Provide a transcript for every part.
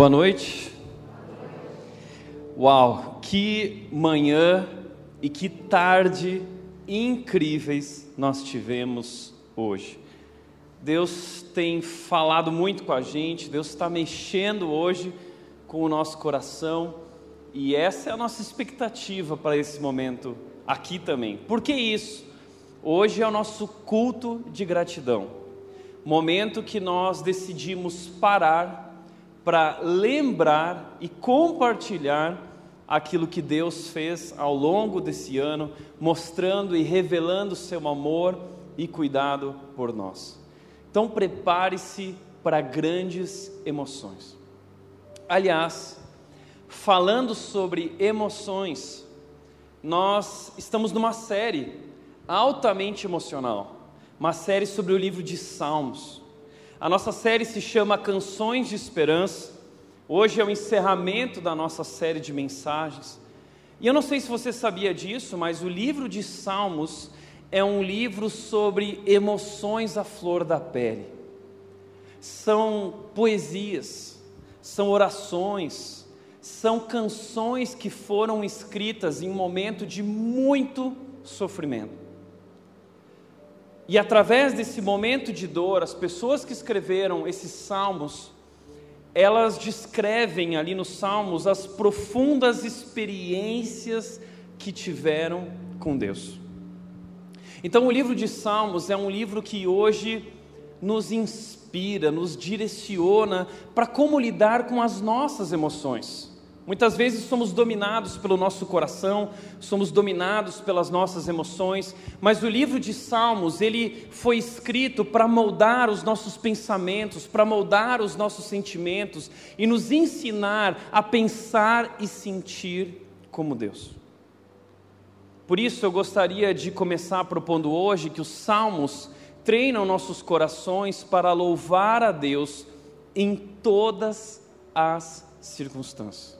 Boa noite. Uau, que manhã e que tarde incríveis nós tivemos hoje. Deus tem falado muito com a gente, Deus está mexendo hoje com o nosso coração e essa é a nossa expectativa para esse momento aqui também. Por que isso? Hoje é o nosso culto de gratidão, momento que nós decidimos parar para lembrar e compartilhar aquilo que Deus fez ao longo desse ano, mostrando e revelando seu amor e cuidado por nós. Então prepare-se para grandes emoções. Aliás, falando sobre emoções, nós estamos numa série altamente emocional, uma série sobre o livro de Salmos. A nossa série se chama Canções de Esperança. Hoje é o encerramento da nossa série de mensagens. E eu não sei se você sabia disso, mas o livro de Salmos é um livro sobre emoções à flor da pele. São poesias, são orações, são canções que foram escritas em um momento de muito sofrimento. E através desse momento de dor, as pessoas que escreveram esses salmos, elas descrevem ali nos salmos as profundas experiências que tiveram com Deus. Então, o livro de Salmos é um livro que hoje nos inspira, nos direciona para como lidar com as nossas emoções. Muitas vezes somos dominados pelo nosso coração, somos dominados pelas nossas emoções, mas o livro de Salmos, ele foi escrito para moldar os nossos pensamentos, para moldar os nossos sentimentos e nos ensinar a pensar e sentir como Deus. Por isso eu gostaria de começar propondo hoje que os salmos treinam nossos corações para louvar a Deus em todas as circunstâncias.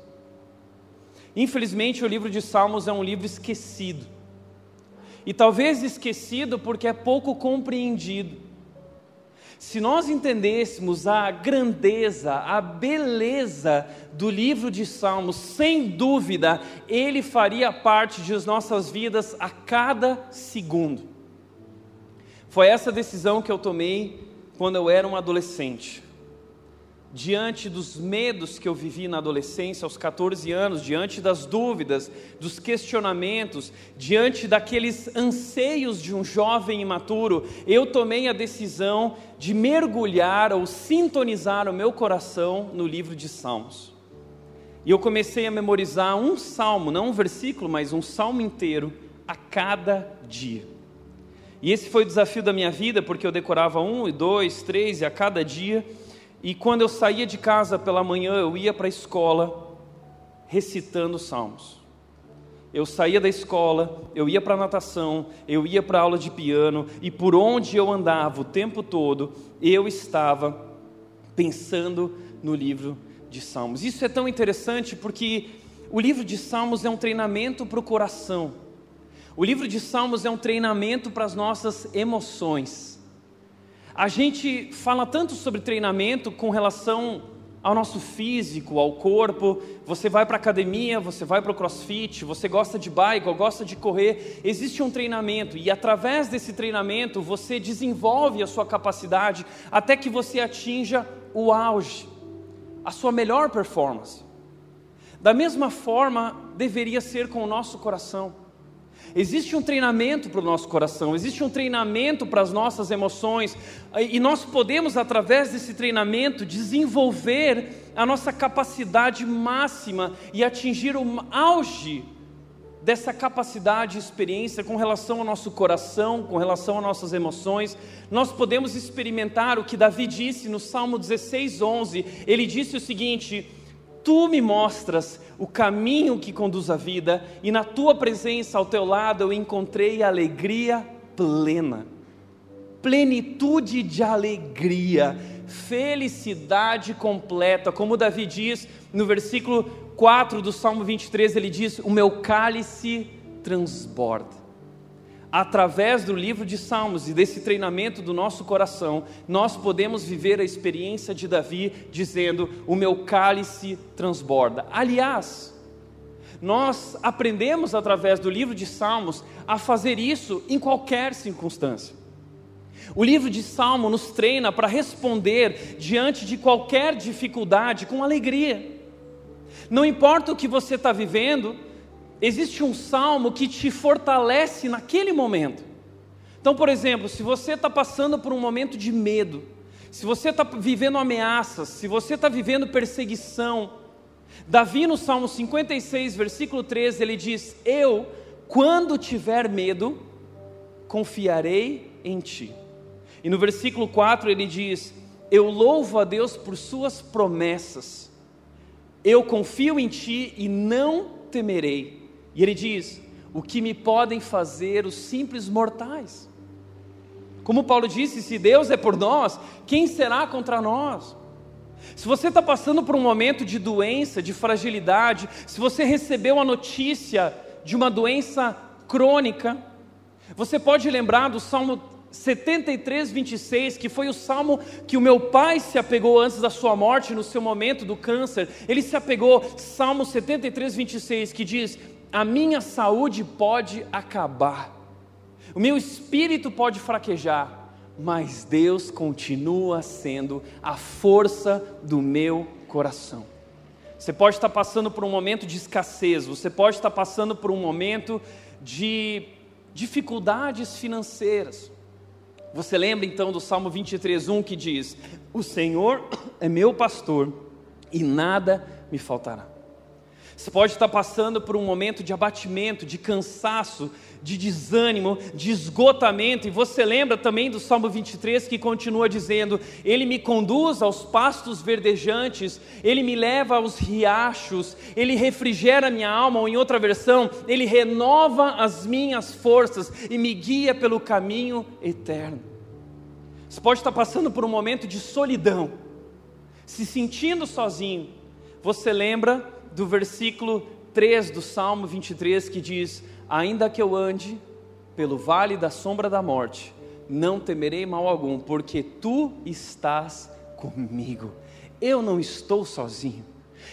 Infelizmente, o livro de Salmos é um livro esquecido. E talvez esquecido porque é pouco compreendido. Se nós entendêssemos a grandeza, a beleza do livro de Salmos, sem dúvida, ele faria parte de nossas vidas a cada segundo. Foi essa decisão que eu tomei quando eu era um adolescente diante dos medos que eu vivi na adolescência, aos 14 anos, diante das dúvidas, dos questionamentos, diante daqueles anseios de um jovem imaturo, eu tomei a decisão de mergulhar ou sintonizar o meu coração no livro de Salmos. E eu comecei a memorizar um salmo, não um versículo, mas um salmo inteiro, a cada dia. E esse foi o desafio da minha vida, porque eu decorava um, e dois, três, e a cada dia e quando eu saía de casa pela manhã, eu ia para a escola recitando salmos. Eu saía da escola, eu ia para a natação, eu ia para aula de piano, e por onde eu andava o tempo todo, eu estava pensando no livro de Salmos. Isso é tão interessante porque o livro de Salmos é um treinamento para o coração. O livro de Salmos é um treinamento para as nossas emoções. A gente fala tanto sobre treinamento com relação ao nosso físico, ao corpo. Você vai para a academia, você vai para o crossfit, você gosta de bike ou gosta de correr. Existe um treinamento e através desse treinamento você desenvolve a sua capacidade até que você atinja o auge, a sua melhor performance. Da mesma forma, deveria ser com o nosso coração. Existe um treinamento para o nosso coração, existe um treinamento para as nossas emoções, e nós podemos, através desse treinamento, desenvolver a nossa capacidade máxima e atingir o auge dessa capacidade e experiência com relação ao nosso coração, com relação às nossas emoções. Nós podemos experimentar o que Davi disse no Salmo 16, 11. Ele disse o seguinte: Tu me mostras o caminho que conduz à vida, e na tua presença ao teu lado eu encontrei alegria plena, plenitude de alegria, felicidade completa, como Davi diz no versículo 4 do Salmo 23, ele diz: O meu cálice transborda. Através do livro de Salmos e desse treinamento do nosso coração, nós podemos viver a experiência de Davi dizendo: O meu cálice transborda. Aliás, nós aprendemos através do livro de Salmos a fazer isso em qualquer circunstância. O livro de Salmo nos treina para responder diante de qualquer dificuldade com alegria. Não importa o que você está vivendo, existe um salmo que te fortalece naquele momento. Então, por exemplo, se você está passando por um momento de medo, se você está vivendo ameaças, se você está vivendo perseguição, Davi no Salmo 56, versículo 13, ele diz: Eu, quando tiver medo, confiarei em ti. E no versículo 4 ele diz: Eu louvo a Deus por suas promessas, eu confio em ti e não temerei. E ele diz: O que me podem fazer os simples mortais? Como Paulo disse: Se Deus é por nós, quem será contra nós? Se você está passando por um momento de doença, de fragilidade, se você recebeu a notícia de uma doença crônica, você pode lembrar do Salmo 73, 26, que foi o salmo que o meu pai se apegou antes da sua morte, no seu momento do câncer. Ele se apegou, Salmo 73, 26, que diz: a minha saúde pode acabar, o meu espírito pode fraquejar, mas Deus continua sendo a força do meu coração. Você pode estar passando por um momento de escassez, você pode estar passando por um momento de dificuldades financeiras. Você lembra então do Salmo 23:1 que diz: "O Senhor é meu pastor e nada me faltará". Você pode estar passando por um momento de abatimento, de cansaço, de desânimo, de esgotamento, e você lembra também do Salmo 23 que continua dizendo: Ele me conduz aos pastos verdejantes, Ele me leva aos riachos, Ele refrigera minha alma, ou em outra versão, Ele renova as minhas forças e me guia pelo caminho eterno. Você pode estar passando por um momento de solidão, se sentindo sozinho, você lembra do versículo 3 do Salmo 23 que diz: Ainda que eu ande pelo vale da sombra da morte, não temerei mal algum, porque tu estás comigo. Eu não estou sozinho.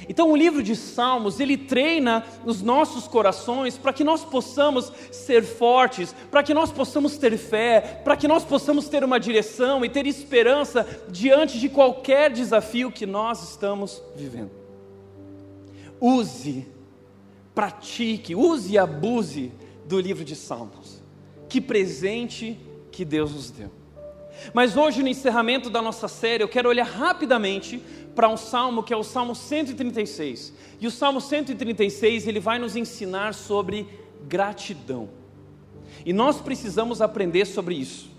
Então, o livro de Salmos, ele treina os nossos corações para que nós possamos ser fortes, para que nós possamos ter fé, para que nós possamos ter uma direção e ter esperança diante de qualquer desafio que nós estamos vivendo use, pratique, use e abuse do livro de Salmos. Que presente que Deus nos deu. Mas hoje, no encerramento da nossa série, eu quero olhar rapidamente para um salmo que é o Salmo 136. E o Salmo 136 ele vai nos ensinar sobre gratidão. E nós precisamos aprender sobre isso,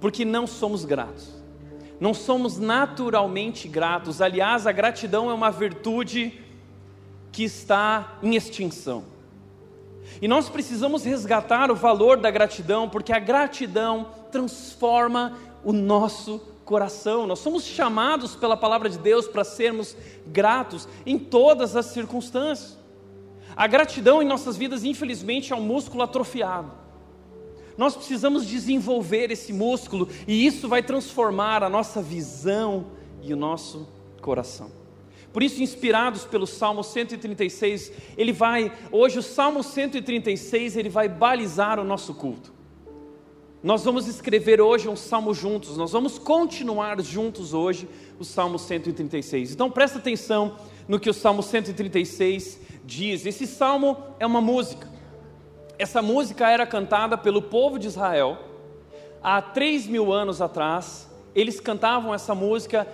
porque não somos gratos, não somos naturalmente gratos. Aliás, a gratidão é uma virtude que está em extinção. E nós precisamos resgatar o valor da gratidão, porque a gratidão transforma o nosso coração. Nós somos chamados pela palavra de Deus para sermos gratos em todas as circunstâncias. A gratidão em nossas vidas, infelizmente, é um músculo atrofiado. Nós precisamos desenvolver esse músculo e isso vai transformar a nossa visão e o nosso coração. Por isso, inspirados pelo Salmo 136, ele vai, hoje o Salmo 136, ele vai balizar o nosso culto. Nós vamos escrever hoje um salmo juntos, nós vamos continuar juntos hoje o Salmo 136. Então presta atenção no que o Salmo 136 diz. Esse salmo é uma música. Essa música era cantada pelo povo de Israel há três mil anos atrás. Eles cantavam essa música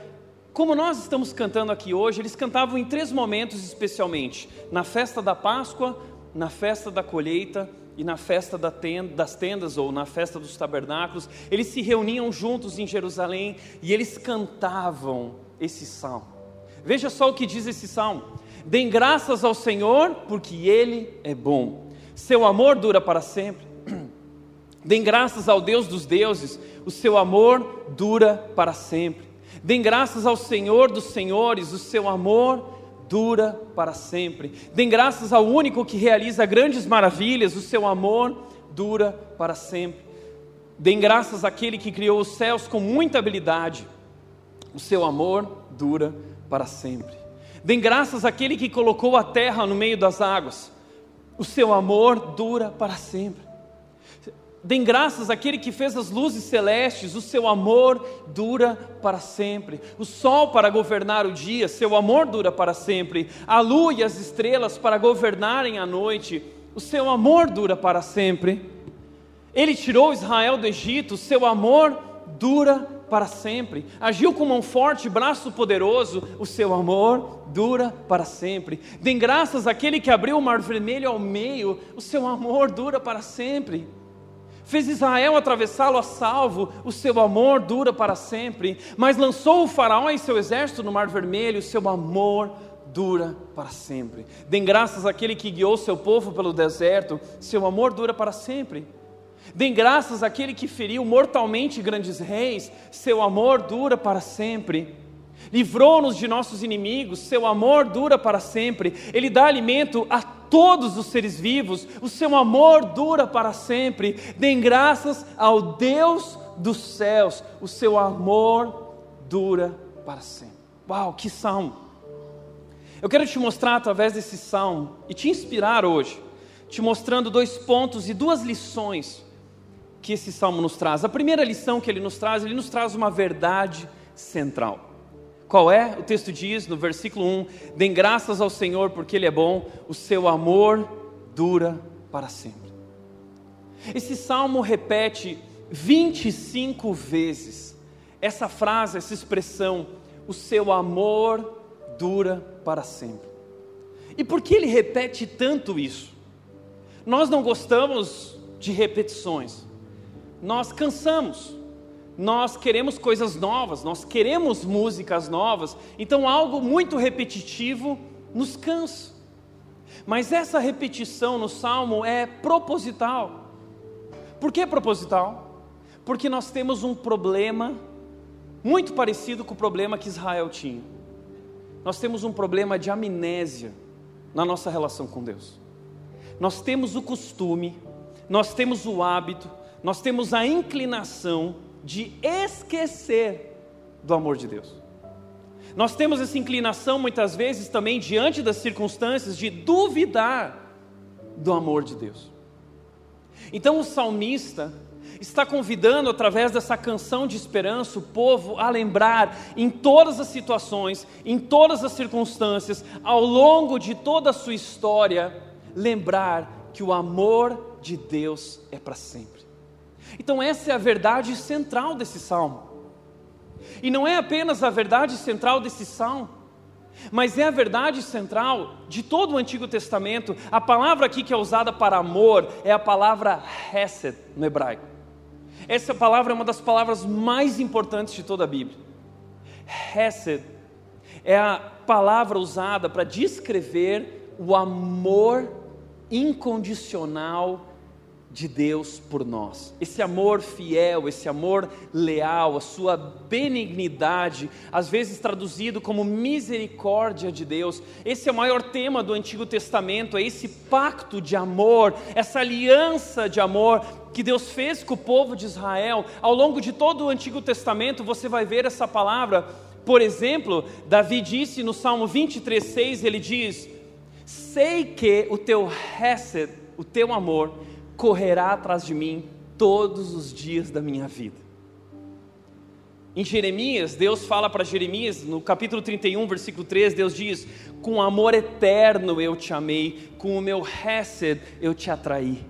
como nós estamos cantando aqui hoje, eles cantavam em três momentos especialmente: na festa da Páscoa, na festa da colheita e na festa das tendas ou na festa dos tabernáculos. Eles se reuniam juntos em Jerusalém e eles cantavam esse salmo. Veja só o que diz esse salmo: Dêem graças ao Senhor, porque Ele é bom, seu amor dura para sempre. Dêem graças ao Deus dos deuses, o seu amor dura para sempre. Dêem graças ao Senhor dos Senhores, o seu amor dura para sempre. Dêem graças ao único que realiza grandes maravilhas, o seu amor dura para sempre. Deem graças àquele que criou os céus com muita habilidade, o seu amor dura para sempre. Deem graças àquele que colocou a terra no meio das águas, o seu amor dura para sempre. Deem graças àquele que fez as luzes celestes, o seu amor dura para sempre. O sol para governar o dia, seu amor dura para sempre. A lua e as estrelas para governarem a noite, o seu amor dura para sempre. Ele tirou Israel do Egito, seu amor dura para sempre. Agiu com mão forte, braço poderoso, o seu amor dura para sempre. Deem graças àquele que abriu o mar vermelho ao meio, o seu amor dura para sempre fez Israel atravessá-lo a salvo, o seu amor dura para sempre, mas lançou o Faraó e seu exército no Mar Vermelho, o seu amor dura para sempre. Dêem graças àquele que guiou seu povo pelo deserto, seu amor dura para sempre. Dêem graças àquele que feriu mortalmente grandes reis, seu amor dura para sempre. Livrou-nos de nossos inimigos, seu amor dura para sempre. Ele dá alimento a todos os seres vivos, o seu amor dura para sempre. Deem graças ao Deus dos céus, o seu amor dura para sempre. Uau, que salmo! Eu quero te mostrar através desse salmo e te inspirar hoje, te mostrando dois pontos e duas lições que esse salmo nos traz. A primeira lição que ele nos traz, ele nos traz uma verdade central. Qual é? O texto diz no versículo 1: Dêem graças ao Senhor porque Ele é bom, o seu amor dura para sempre. Esse salmo repete 25 vezes essa frase, essa expressão, o seu amor dura para sempre. E por que ele repete tanto isso? Nós não gostamos de repetições, nós cansamos nós queremos coisas novas, nós queremos músicas novas, então algo muito repetitivo nos cansa. Mas essa repetição no salmo é proposital. Por que proposital? Porque nós temos um problema muito parecido com o problema que Israel tinha. Nós temos um problema de amnésia na nossa relação com Deus. Nós temos o costume, nós temos o hábito, nós temos a inclinação de esquecer do amor de Deus. Nós temos essa inclinação muitas vezes também diante das circunstâncias de duvidar do amor de Deus. Então o salmista está convidando através dessa canção de esperança o povo a lembrar em todas as situações, em todas as circunstâncias, ao longo de toda a sua história, lembrar que o amor de Deus é para sempre. Então, essa é a verdade central desse salmo. E não é apenas a verdade central desse salmo, mas é a verdade central de todo o Antigo Testamento. A palavra aqui que é usada para amor é a palavra hesed no hebraico. Essa palavra é uma das palavras mais importantes de toda a Bíblia. Hesed é a palavra usada para descrever o amor incondicional de Deus por nós. Esse amor fiel, esse amor leal, a sua benignidade, às vezes traduzido como misericórdia de Deus. Esse é o maior tema do Antigo Testamento, é esse pacto de amor, essa aliança de amor que Deus fez com o povo de Israel. Ao longo de todo o Antigo Testamento, você vai ver essa palavra. Por exemplo, Davi disse no Salmo 23:6, ele diz: "Sei que o teu hesed, o teu amor, correrá atrás de mim todos os dias da minha vida. Em Jeremias, Deus fala para Jeremias, no capítulo 31, versículo 3, Deus diz: Com amor eterno eu te amei, com o meu hesed eu te atraí.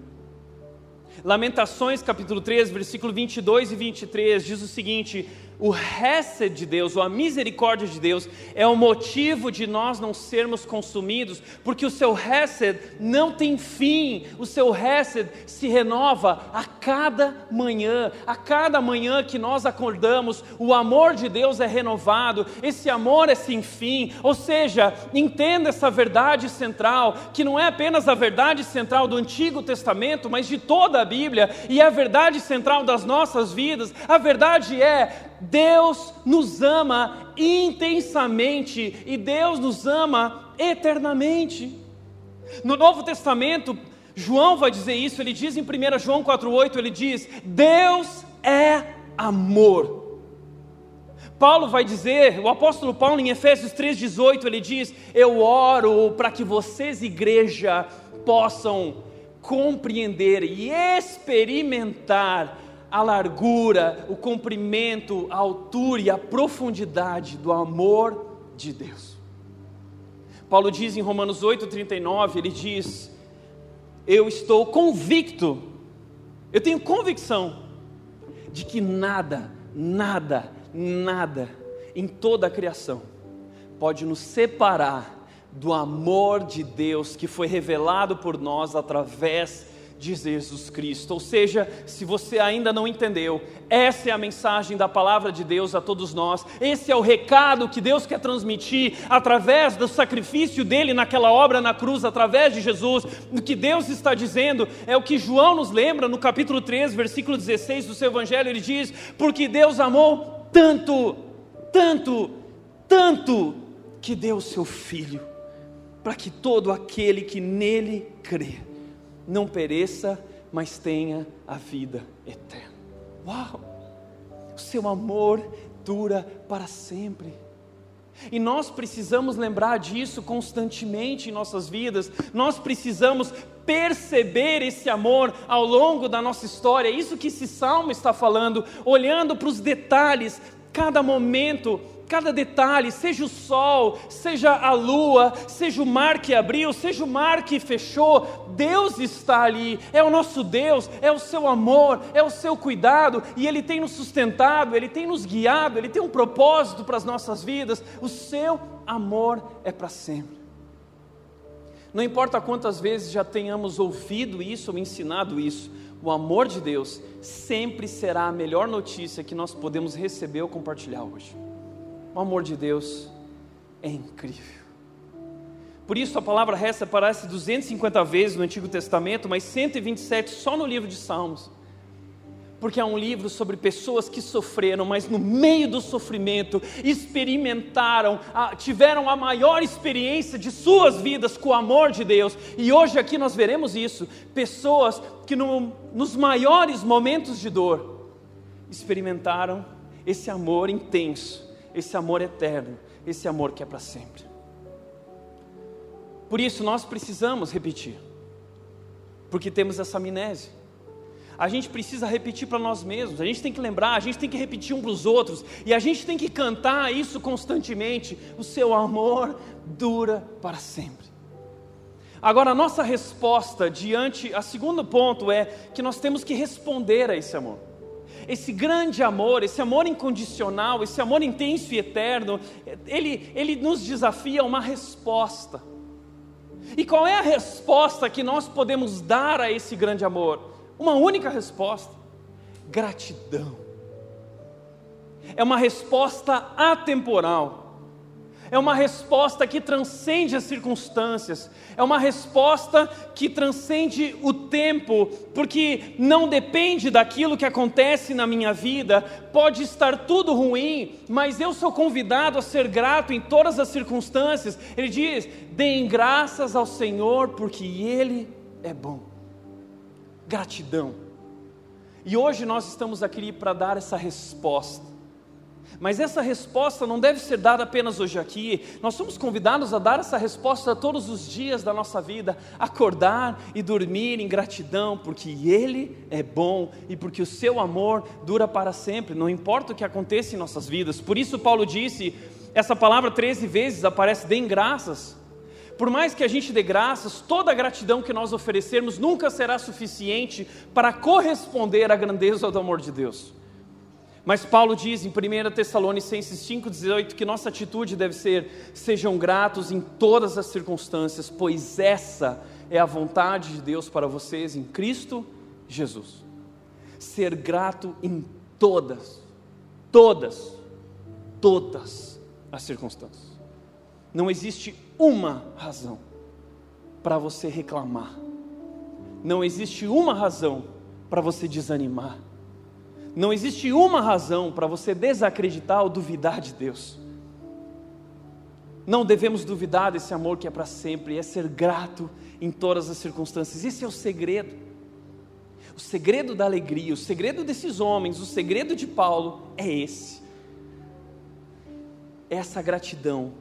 Lamentações, capítulo 3, versículo 22 e 23, diz o seguinte: o resto de Deus, ou a misericórdia de Deus, é o motivo de nós não sermos consumidos, porque o seu resto não tem fim, o seu resto se renova a cada manhã, a cada manhã que nós acordamos, o amor de Deus é renovado, esse amor é sem fim, ou seja, entenda essa verdade central, que não é apenas a verdade central do Antigo Testamento, mas de toda a Bíblia, e é a verdade central das nossas vidas, a verdade é Deus nos ama intensamente e Deus nos ama eternamente. No Novo Testamento, João vai dizer isso, ele diz em 1 João 4,8: ele diz, Deus é amor. Paulo vai dizer, o apóstolo Paulo em Efésios 3,18, ele diz: Eu oro para que vocês, igreja, possam compreender e experimentar a largura, o comprimento, a altura e a profundidade do amor de Deus. Paulo diz em Romanos 8,39, ele diz: Eu estou convicto, eu tenho convicção de que nada, nada, nada em toda a criação pode nos separar do amor de Deus que foi revelado por nós através de Jesus Cristo. Ou seja, se você ainda não entendeu, essa é a mensagem da palavra de Deus a todos nós. Esse é o recado que Deus quer transmitir através do sacrifício dele naquela obra na cruz, através de Jesus. O que Deus está dizendo é o que João nos lembra no capítulo 3, versículo 16 do seu evangelho, ele diz: "Porque Deus amou tanto, tanto, tanto que deu o seu filho, para que todo aquele que nele crê não pereça, mas tenha a vida eterna. Uau! O seu amor dura para sempre. E nós precisamos lembrar disso constantemente em nossas vidas, nós precisamos perceber esse amor ao longo da nossa história, é isso que esse salmo está falando, olhando para os detalhes, cada momento cada detalhe, seja o sol, seja a lua, seja o mar que abriu, seja o mar que fechou, Deus está ali, é o nosso Deus, é o seu amor, é o seu cuidado, e Ele tem nos sustentado, Ele tem nos guiado, Ele tem um propósito para as nossas vidas, o seu amor é para sempre. Não importa quantas vezes já tenhamos ouvido isso ou ensinado isso, o amor de Deus sempre será a melhor notícia que nós podemos receber ou compartilhar hoje. O amor de Deus é incrível. Por isso a palavra resta aparece 250 vezes no Antigo Testamento, mas 127 só no livro de Salmos. Porque é um livro sobre pessoas que sofreram, mas no meio do sofrimento experimentaram, tiveram a maior experiência de suas vidas com o amor de Deus. E hoje aqui nós veremos isso: pessoas que no, nos maiores momentos de dor experimentaram esse amor intenso esse amor eterno, esse amor que é para sempre. Por isso nós precisamos repetir, porque temos essa amnésia. A gente precisa repetir para nós mesmos, a gente tem que lembrar, a gente tem que repetir um para os outros, e a gente tem que cantar isso constantemente: o seu amor dura para sempre. Agora, a nossa resposta diante, a segundo ponto é que nós temos que responder a esse amor esse grande amor, esse amor incondicional, esse amor intenso e eterno, ele, ele nos desafia a uma resposta. E qual é a resposta que nós podemos dar a esse grande amor? Uma única resposta: gratidão. É uma resposta atemporal é uma resposta que transcende as circunstâncias, é uma resposta que transcende o tempo, porque não depende daquilo que acontece na minha vida, pode estar tudo ruim, mas eu sou convidado a ser grato em todas as circunstâncias. Ele diz: deem graças ao Senhor, porque Ele é bom. Gratidão. E hoje nós estamos aqui para dar essa resposta. Mas essa resposta não deve ser dada apenas hoje aqui. Nós somos convidados a dar essa resposta todos os dias da nossa vida, acordar e dormir em gratidão, porque Ele é bom e porque o seu amor dura para sempre, não importa o que aconteça em nossas vidas. Por isso, Paulo disse: essa palavra 13 vezes aparece, deem graças. Por mais que a gente dê graças, toda a gratidão que nós oferecermos nunca será suficiente para corresponder à grandeza do amor de Deus. Mas Paulo diz em 1 Tessalonicenses 5,18 que nossa atitude deve ser: sejam gratos em todas as circunstâncias, pois essa é a vontade de Deus para vocês em Cristo Jesus. Ser grato em todas, todas, todas as circunstâncias. Não existe uma razão para você reclamar, não existe uma razão para você desanimar não existe uma razão para você desacreditar ou duvidar de Deus. não devemos duvidar desse amor que é para sempre, é ser grato em todas as circunstâncias. Esse é o segredo. O segredo da alegria, o segredo desses homens, o segredo de Paulo é esse. Essa gratidão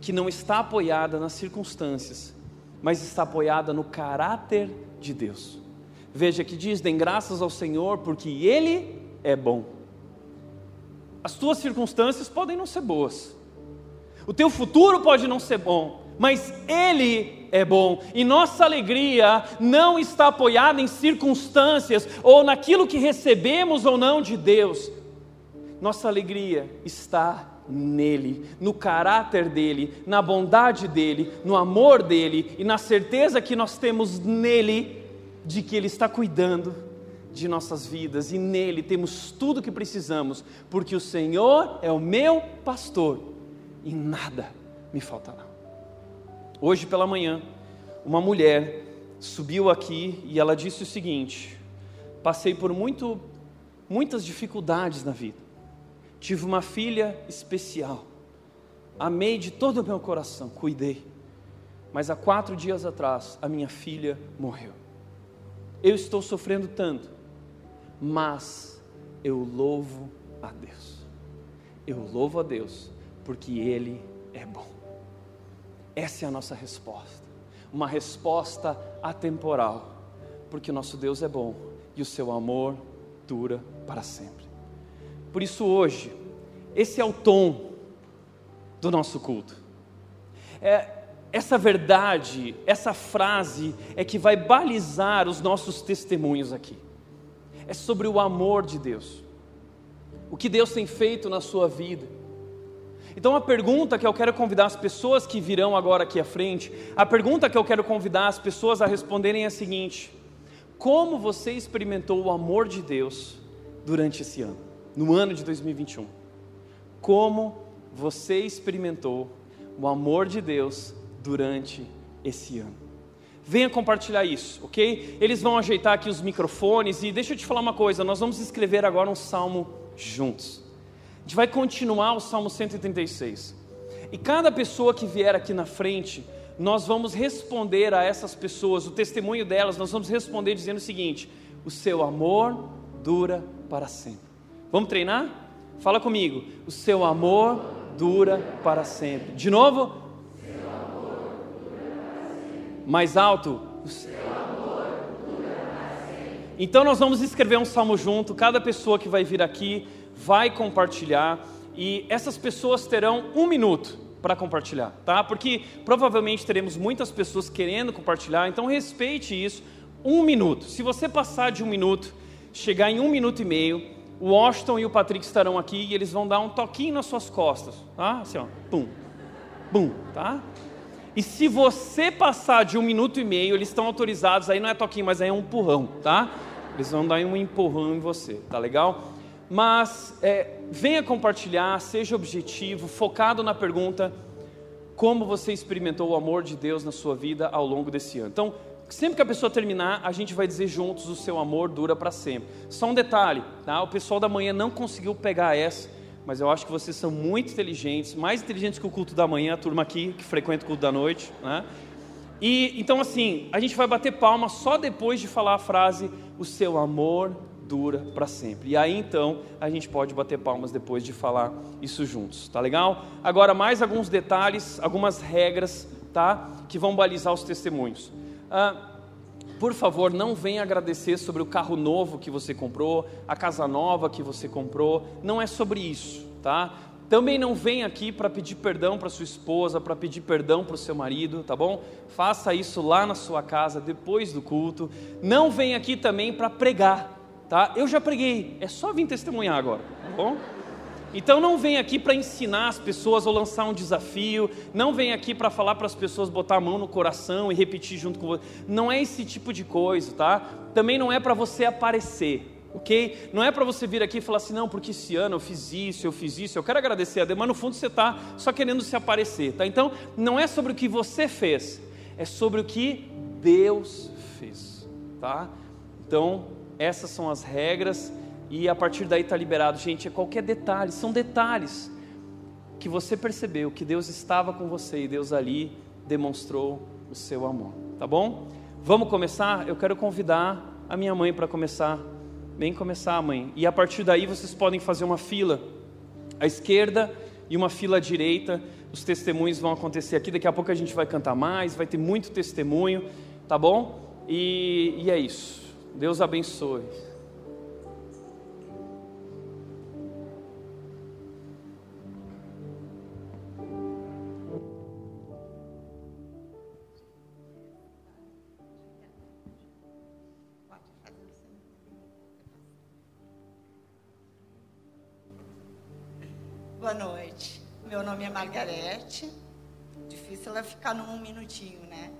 que não está apoiada nas circunstâncias, mas está apoiada no caráter de Deus. Veja que diz: "Dêem graças ao Senhor, porque ele é bom". As tuas circunstâncias podem não ser boas. O teu futuro pode não ser bom, mas ele é bom. E nossa alegria não está apoiada em circunstâncias ou naquilo que recebemos ou não de Deus. Nossa alegria está nele, no caráter dele, na bondade dele, no amor dele e na certeza que nós temos nele de que ele está cuidando de nossas vidas e nele temos tudo o que precisamos, porque o Senhor é o meu pastor e nada me faltará. Hoje pela manhã, uma mulher subiu aqui e ela disse o seguinte: passei por muito, muitas dificuldades na vida Tive uma filha especial. Amei de todo o meu coração, cuidei. Mas há quatro dias atrás, a minha filha morreu. Eu estou sofrendo tanto, mas eu louvo a Deus. Eu louvo a Deus, porque Ele é bom. Essa é a nossa resposta. Uma resposta atemporal, porque o nosso Deus é bom e o seu amor dura para sempre. Por isso, hoje, esse é o tom do nosso culto. É, essa verdade, essa frase é que vai balizar os nossos testemunhos aqui. É sobre o amor de Deus, o que Deus tem feito na sua vida. Então, a pergunta que eu quero convidar as pessoas que virão agora aqui à frente, a pergunta que eu quero convidar as pessoas a responderem é a seguinte: Como você experimentou o amor de Deus durante esse ano? no ano de 2021. Como você experimentou o amor de Deus durante esse ano. Venha compartilhar isso, ok? Eles vão ajeitar aqui os microfones e deixa eu te falar uma coisa: nós vamos escrever agora um salmo juntos. A gente vai continuar o salmo 136. E cada pessoa que vier aqui na frente, nós vamos responder a essas pessoas, o testemunho delas, nós vamos responder dizendo o seguinte: o seu amor dura para sempre. Vamos treinar? Fala comigo. O seu amor dura para sempre. De novo? Mais alto. O seu amor dura para. Então nós vamos escrever um salmo junto. Cada pessoa que vai vir aqui vai compartilhar e essas pessoas terão um minuto para compartilhar, tá? Porque provavelmente teremos muitas pessoas querendo compartilhar. Então respeite isso. Um minuto. Se você passar de um minuto, chegar em um minuto e meio o Washington e o Patrick estarão aqui e eles vão dar um toquinho nas suas costas, tá? Assim, ó, pum, pum, tá? E se você passar de um minuto e meio, eles estão autorizados, aí não é toquinho, mas aí é um empurrão, tá? Eles vão dar um empurrão em você, tá legal? Mas é, venha compartilhar, seja objetivo, focado na pergunta como você experimentou o amor de Deus na sua vida ao longo desse ano. Então, Sempre que a pessoa terminar, a gente vai dizer juntos: o seu amor dura para sempre. Só um detalhe, tá? O pessoal da manhã não conseguiu pegar essa, mas eu acho que vocês são muito inteligentes, mais inteligentes que o culto da manhã, a turma aqui que frequenta o culto da noite, né? E então assim, a gente vai bater palma só depois de falar a frase: o seu amor dura para sempre. E aí então a gente pode bater palmas depois de falar isso juntos, tá legal? Agora mais alguns detalhes, algumas regras, tá? Que vão balizar os testemunhos. Ah, por favor, não venha agradecer sobre o carro novo que você comprou, a casa nova que você comprou. Não é sobre isso, tá? Também não venha aqui para pedir perdão para sua esposa, para pedir perdão para o seu marido, tá bom? Faça isso lá na sua casa depois do culto. Não venha aqui também para pregar, tá? Eu já preguei, é só vir testemunhar agora, tá bom? Então não vem aqui para ensinar as pessoas ou lançar um desafio, não vem aqui para falar para as pessoas botar a mão no coração e repetir junto com você. Não é esse tipo de coisa, tá? Também não é para você aparecer, ok? Não é para você vir aqui e falar assim, não, porque esse ano eu fiz isso, eu fiz isso, eu quero agradecer a Deus, mas no fundo você está só querendo se aparecer, tá? Então não é sobre o que você fez, é sobre o que Deus fez, tá? Então essas são as regras e a partir daí está liberado. Gente, é qualquer detalhe, são detalhes. que você percebeu que Deus estava com você e Deus ali demonstrou o seu amor, tá bom? Vamos começar? Eu quero convidar a minha mãe para começar. Vem começar, mãe. E a partir daí vocês podem fazer uma fila à esquerda e uma fila à direita. Os testemunhos vão acontecer aqui. Daqui a pouco a gente vai cantar mais, vai ter muito testemunho, tá bom? E, e é isso. Deus abençoe. Margarete. Difícil ela ficar num minutinho, né?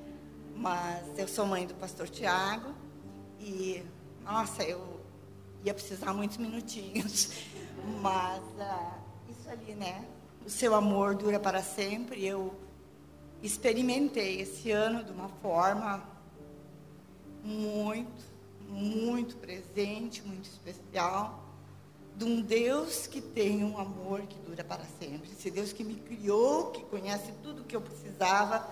Mas eu sou mãe do pastor Tiago e, nossa, eu ia precisar muitos minutinhos. Mas ah, isso ali, né? O seu amor dura para sempre. Eu experimentei esse ano de uma forma muito, muito presente, muito especial de um Deus que tem um amor que dura para sempre. Esse Deus que me criou, que conhece tudo o que eu precisava.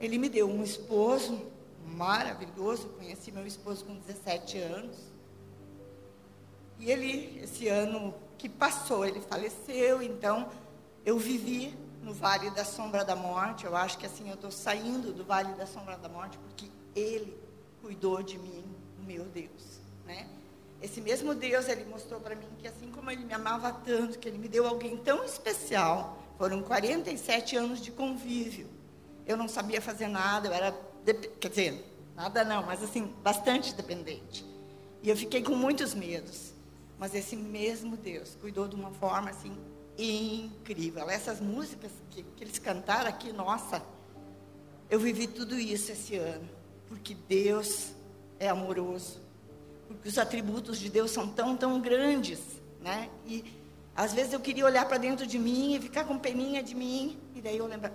Ele me deu um esposo maravilhoso. Conheci meu esposo com 17 anos. E ele, esse ano que passou, ele faleceu. Então, eu vivi no Vale da Sombra da Morte. Eu acho que assim, eu estou saindo do Vale da Sombra da Morte porque ele cuidou de mim, meu Deus? Esse mesmo Deus, ele mostrou para mim que assim como ele me amava tanto, que ele me deu alguém tão especial, foram 47 anos de convívio. Eu não sabia fazer nada, eu era, quer dizer, nada não, mas assim, bastante dependente. E eu fiquei com muitos medos. Mas esse mesmo Deus cuidou de uma forma assim incrível. Essas músicas que, que eles cantaram aqui, nossa, eu vivi tudo isso esse ano, porque Deus é amoroso porque os atributos de Deus são tão, tão grandes, né? E às vezes eu queria olhar para dentro de mim e ficar com peninha de mim, e daí eu lembro,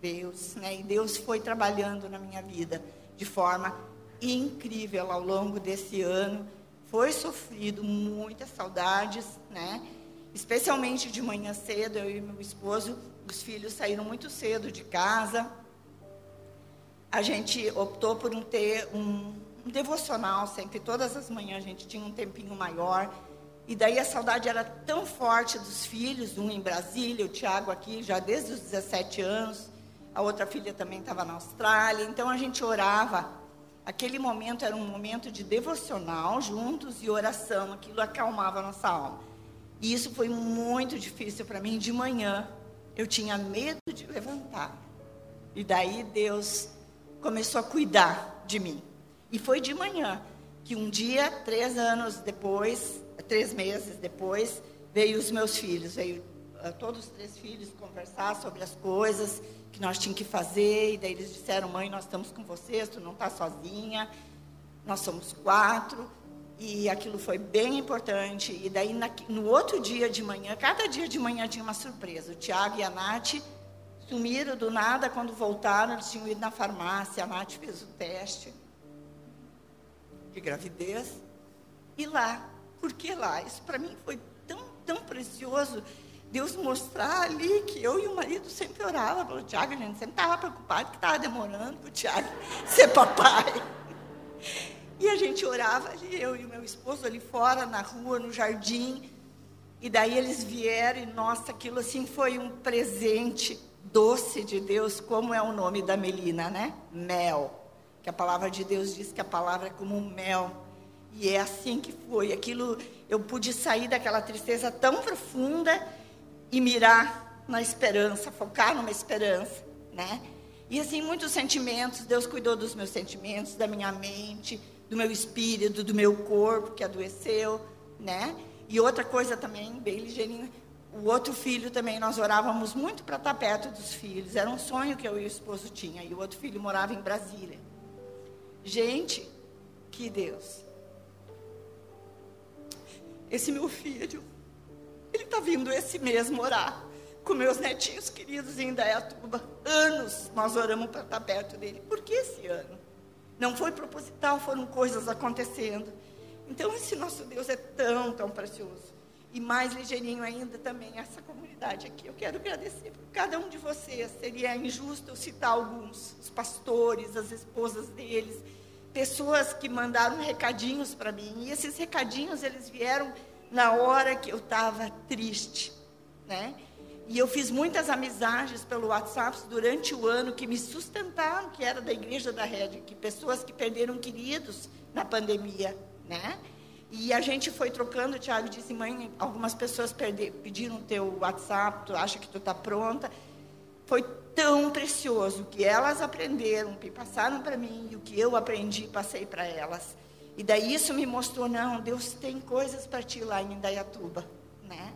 Deus, né? E Deus foi trabalhando na minha vida de forma incrível ao longo desse ano. Foi sofrido muitas saudades, né? Especialmente de manhã cedo, eu e meu esposo, os filhos saíram muito cedo de casa. A gente optou por um ter um, um devocional sempre, todas as manhãs a gente tinha um tempinho maior. E daí a saudade era tão forte dos filhos, um em Brasília, o Tiago aqui já desde os 17 anos, a outra filha também estava na Austrália. Então a gente orava. Aquele momento era um momento de devocional juntos e oração, aquilo acalmava a nossa alma. E isso foi muito difícil para mim de manhã. Eu tinha medo de levantar. E daí Deus começou a cuidar de mim. E foi de manhã que um dia, três anos depois, três meses depois, veio os meus filhos, veio uh, todos os três filhos conversar sobre as coisas que nós tínhamos que fazer. E daí eles disseram, mãe, nós estamos com vocês, tu não está sozinha. Nós somos quatro. E aquilo foi bem importante. E daí, na, no outro dia de manhã, cada dia de manhã tinha uma surpresa. O Tiago e a Nath sumiram do nada. Quando voltaram, eles tinham ido na farmácia. A Nath fez o teste de gravidez. E lá, por que lá? Isso para mim foi tão, tão precioso. Deus mostrar ali que eu e o marido sempre orava pelo Tiago, a gente sempre estava preocupado que estava demorando o Tiago ser papai. E a gente orava ali, eu e o meu esposo ali fora, na rua, no jardim. E daí eles vieram e, nossa, aquilo assim foi um presente doce de Deus, como é o nome da Melina, né? Mel que a palavra de Deus diz que a palavra é como mel. E é assim que foi. Aquilo, eu pude sair daquela tristeza tão profunda e mirar na esperança, focar numa esperança, né? E assim, muitos sentimentos, Deus cuidou dos meus sentimentos, da minha mente, do meu espírito, do meu corpo que adoeceu, né? E outra coisa também, bem ligeirinha, o outro filho também, nós orávamos muito para estar perto dos filhos. Era um sonho que eu e o esposo tinha. E o outro filho morava em Brasília. Gente, que Deus. Esse meu filho, ele está vindo esse mesmo orar com meus netinhos queridos em Indaiatuba. Anos nós oramos para estar perto dele. Por que esse ano? Não foi proposital, foram coisas acontecendo. Então, esse nosso Deus é tão, tão precioso. e mais ligeirinho ainda também essa comunidade aqui. Eu quero agradecer por cada um de vocês. Seria injusto eu citar alguns, os pastores, as esposas deles, pessoas que mandaram recadinhos para mim. E esses recadinhos eles vieram na hora que eu estava triste, né? E eu fiz muitas amizades pelo WhatsApp durante o ano que me sustentaram, que era da igreja da Rede, que pessoas que perderam queridos na pandemia, né? E a gente foi trocando, o Tiago disse, mãe, algumas pessoas perder, pediram o teu WhatsApp, tu acha que tu está pronta? Foi tão precioso que elas aprenderam, que passaram para mim, e o que eu aprendi, passei para elas. E daí isso me mostrou, não, Deus tem coisas para ti lá em Indaiatuba, né?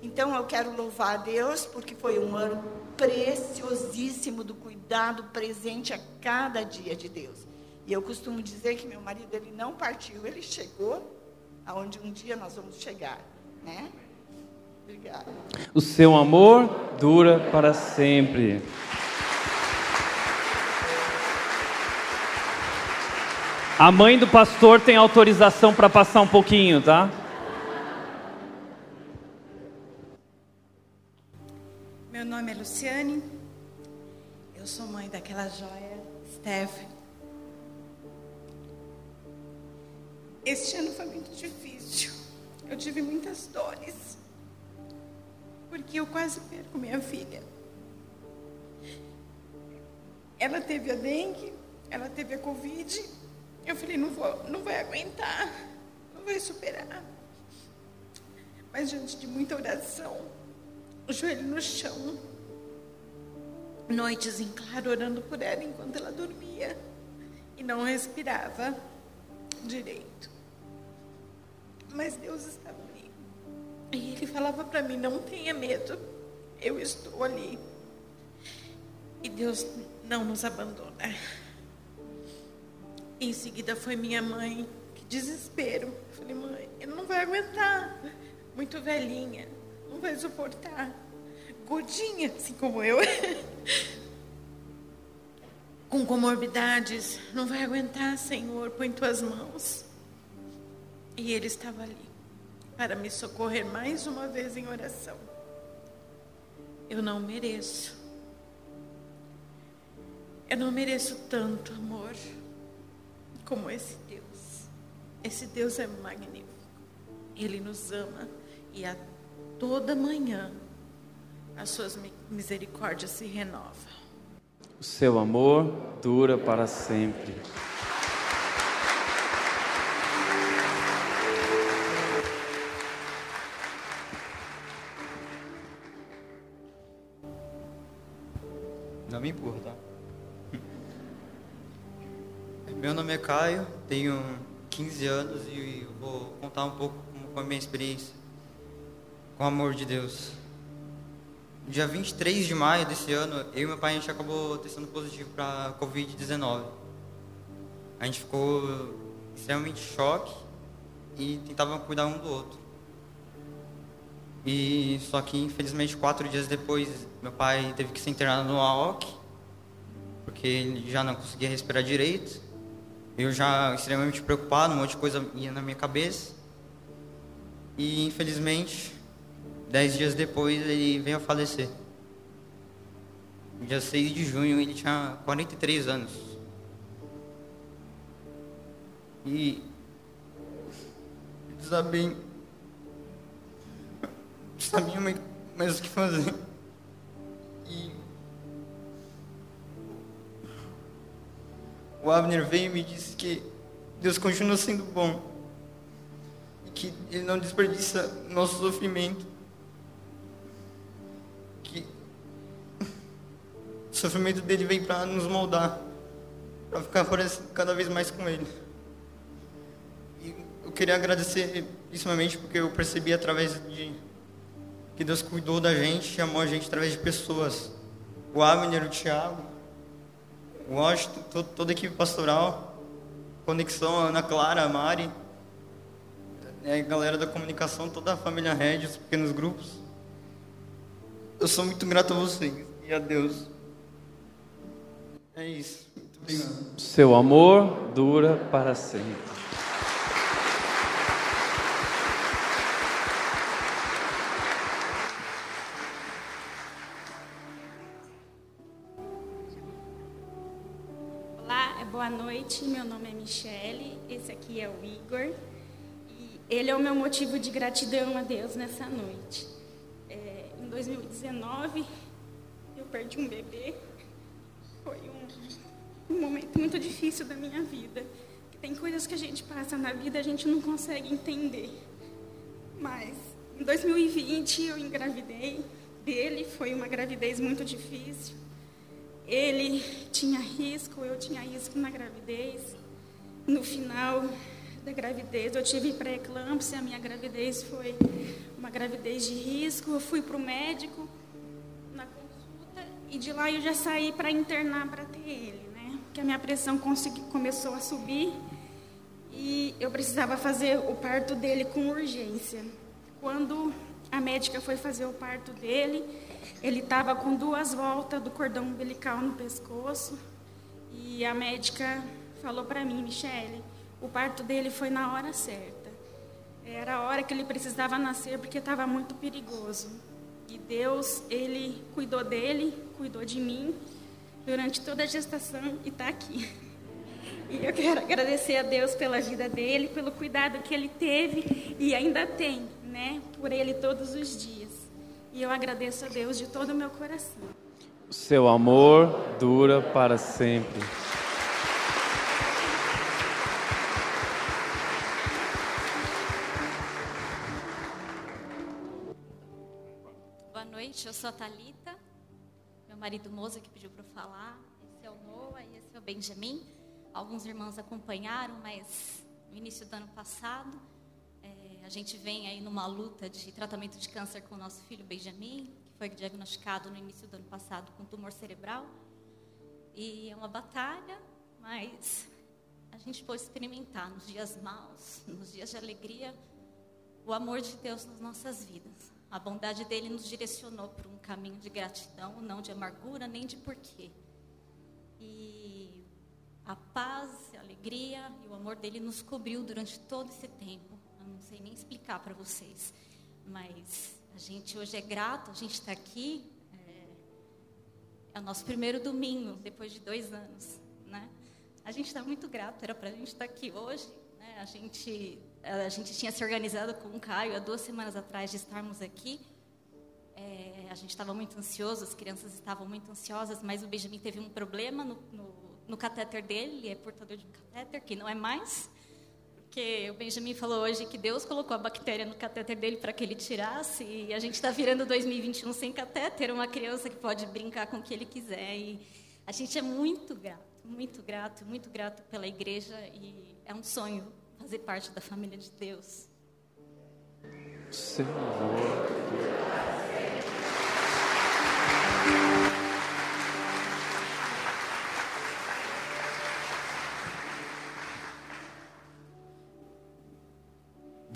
Então eu quero louvar a Deus, porque foi um ano preciosíssimo do cuidado presente a cada dia de Deus. E eu costumo dizer que meu marido ele não partiu, ele chegou aonde um dia nós vamos chegar, né? Obrigada. O seu amor dura para sempre. A mãe do pastor tem autorização para passar um pouquinho, tá? Meu nome é Luciane. Eu sou mãe daquela joia, Steph. Este ano foi muito difícil. Eu tive muitas dores. Porque eu quase perco minha filha. Ela teve a dengue, ela teve a covid. Eu falei, não vou, não vai aguentar, não vai superar. Mas diante de muita oração, o joelho no chão, noites em claro orando por ela enquanto ela dormia e não respirava direito. Mas Deus estava. E Ele falava para mim: não tenha medo, eu estou ali. E Deus não nos abandona. Em seguida foi minha mãe, que desespero. Eu falei, mãe, ele não vai aguentar. Muito velhinha, não vai suportar. Gordinha, assim como eu. Com comorbidades, não vai aguentar, Senhor, põe tuas mãos. E ele estava ali para me socorrer mais uma vez em oração. Eu não mereço. Eu não mereço tanto amor como esse Deus. Esse Deus é magnífico. Ele nos ama e a toda manhã as suas misericórdias se renovam. O seu amor dura para sempre. Caio, tenho 15 anos e vou contar um pouco foi a minha experiência com o amor de Deus. Dia 23 de maio desse ano, eu e meu pai a gente acabou testando positivo para Covid-19. A gente ficou extremamente choque e tentava cuidar um do outro. E só que infelizmente quatro dias depois meu pai teve que ser internado no AOC porque ele já não conseguia respirar direito. Eu já extremamente preocupado, um monte de coisa ia na minha cabeça. E infelizmente, dez dias depois ele veio a falecer. Dia 6 de junho ele tinha 43 anos. E desabei sabia mais o que fazer. E o Abner veio e me disse que Deus continua sendo bom e que Ele não desperdiça nosso sofrimento. Que o sofrimento dele vem para nos moldar, para ficar parecido cada vez mais com Ele. E eu queria agradecer principalmente porque eu percebi através de que Deus cuidou da gente, amou a gente através de pessoas. O Abner, o Thiago, o Washington, todo, toda a equipe pastoral, Conexão, Ana Clara, Mari, a galera da comunicação, toda a família Red, os pequenos grupos. Eu sou muito grato a vocês e a Deus. É isso. Muito obrigado. Seu amor dura para sempre. Noite, meu nome é Michele, esse aqui é o Igor. E ele é o meu motivo de gratidão a Deus nessa noite. É, em 2019, eu perdi um bebê. Foi um, um momento muito difícil da minha vida. Tem coisas que a gente passa na vida a gente não consegue entender. Mas em 2020 eu engravidei dele, foi uma gravidez muito difícil. Ele tinha risco, eu tinha risco na gravidez. No final da gravidez, eu tive pré-eclâmpsia, minha gravidez foi uma gravidez de risco. Eu fui para o médico na consulta e de lá eu já saí para internar para ter ele, né? Porque a minha pressão começou a subir e eu precisava fazer o parto dele com urgência. Quando a médica foi fazer o parto dele, ele estava com duas voltas do cordão umbilical no pescoço. E a médica falou para mim, Michele, o parto dele foi na hora certa. Era a hora que ele precisava nascer porque estava muito perigoso. E Deus, ele cuidou dele, cuidou de mim durante toda a gestação e está aqui. E eu quero agradecer a Deus pela vida dele, pelo cuidado que ele teve e ainda tem né, por ele todos os dias. E eu agradeço a Deus de todo o meu coração. O seu amor dura para sempre. Boa noite, eu sou a Thalita. Meu marido Moza que pediu para eu falar. Esse é o Noah e esse é o Benjamin. Alguns irmãos acompanharam, mas no início do ano passado a gente vem aí numa luta de tratamento de câncer com o nosso filho Benjamin, que foi diagnosticado no início do ano passado com tumor cerebral. E é uma batalha, mas a gente pode experimentar nos dias maus, nos dias de alegria, o amor de Deus nas nossas vidas. A bondade dele nos direcionou para um caminho de gratidão, não de amargura nem de porquê. E a paz, a alegria e o amor dele nos cobriu durante todo esse tempo não sei nem explicar para vocês. Mas a gente hoje é grato, a gente está aqui. É, é, o nosso primeiro domingo, depois de dois anos. Né? A gente está muito grato, era para a gente estar tá aqui hoje. Né? A, gente, a gente tinha se organizado com o Caio há duas semanas atrás de estarmos aqui. É, a gente estava muito ansioso, as crianças estavam muito ansiosas, mas o Benjamin teve um problema no, no, no catéter dele, ele é portador de um catéter, que não é mais porque o Benjamin falou hoje que Deus colocou a bactéria no catéter dele para que ele tirasse, e a gente está virando 2021 sem catéter, uma criança que pode brincar com o que ele quiser. E a gente é muito grato, muito grato, muito grato pela igreja, e é um sonho fazer parte da família de Deus. Senhor.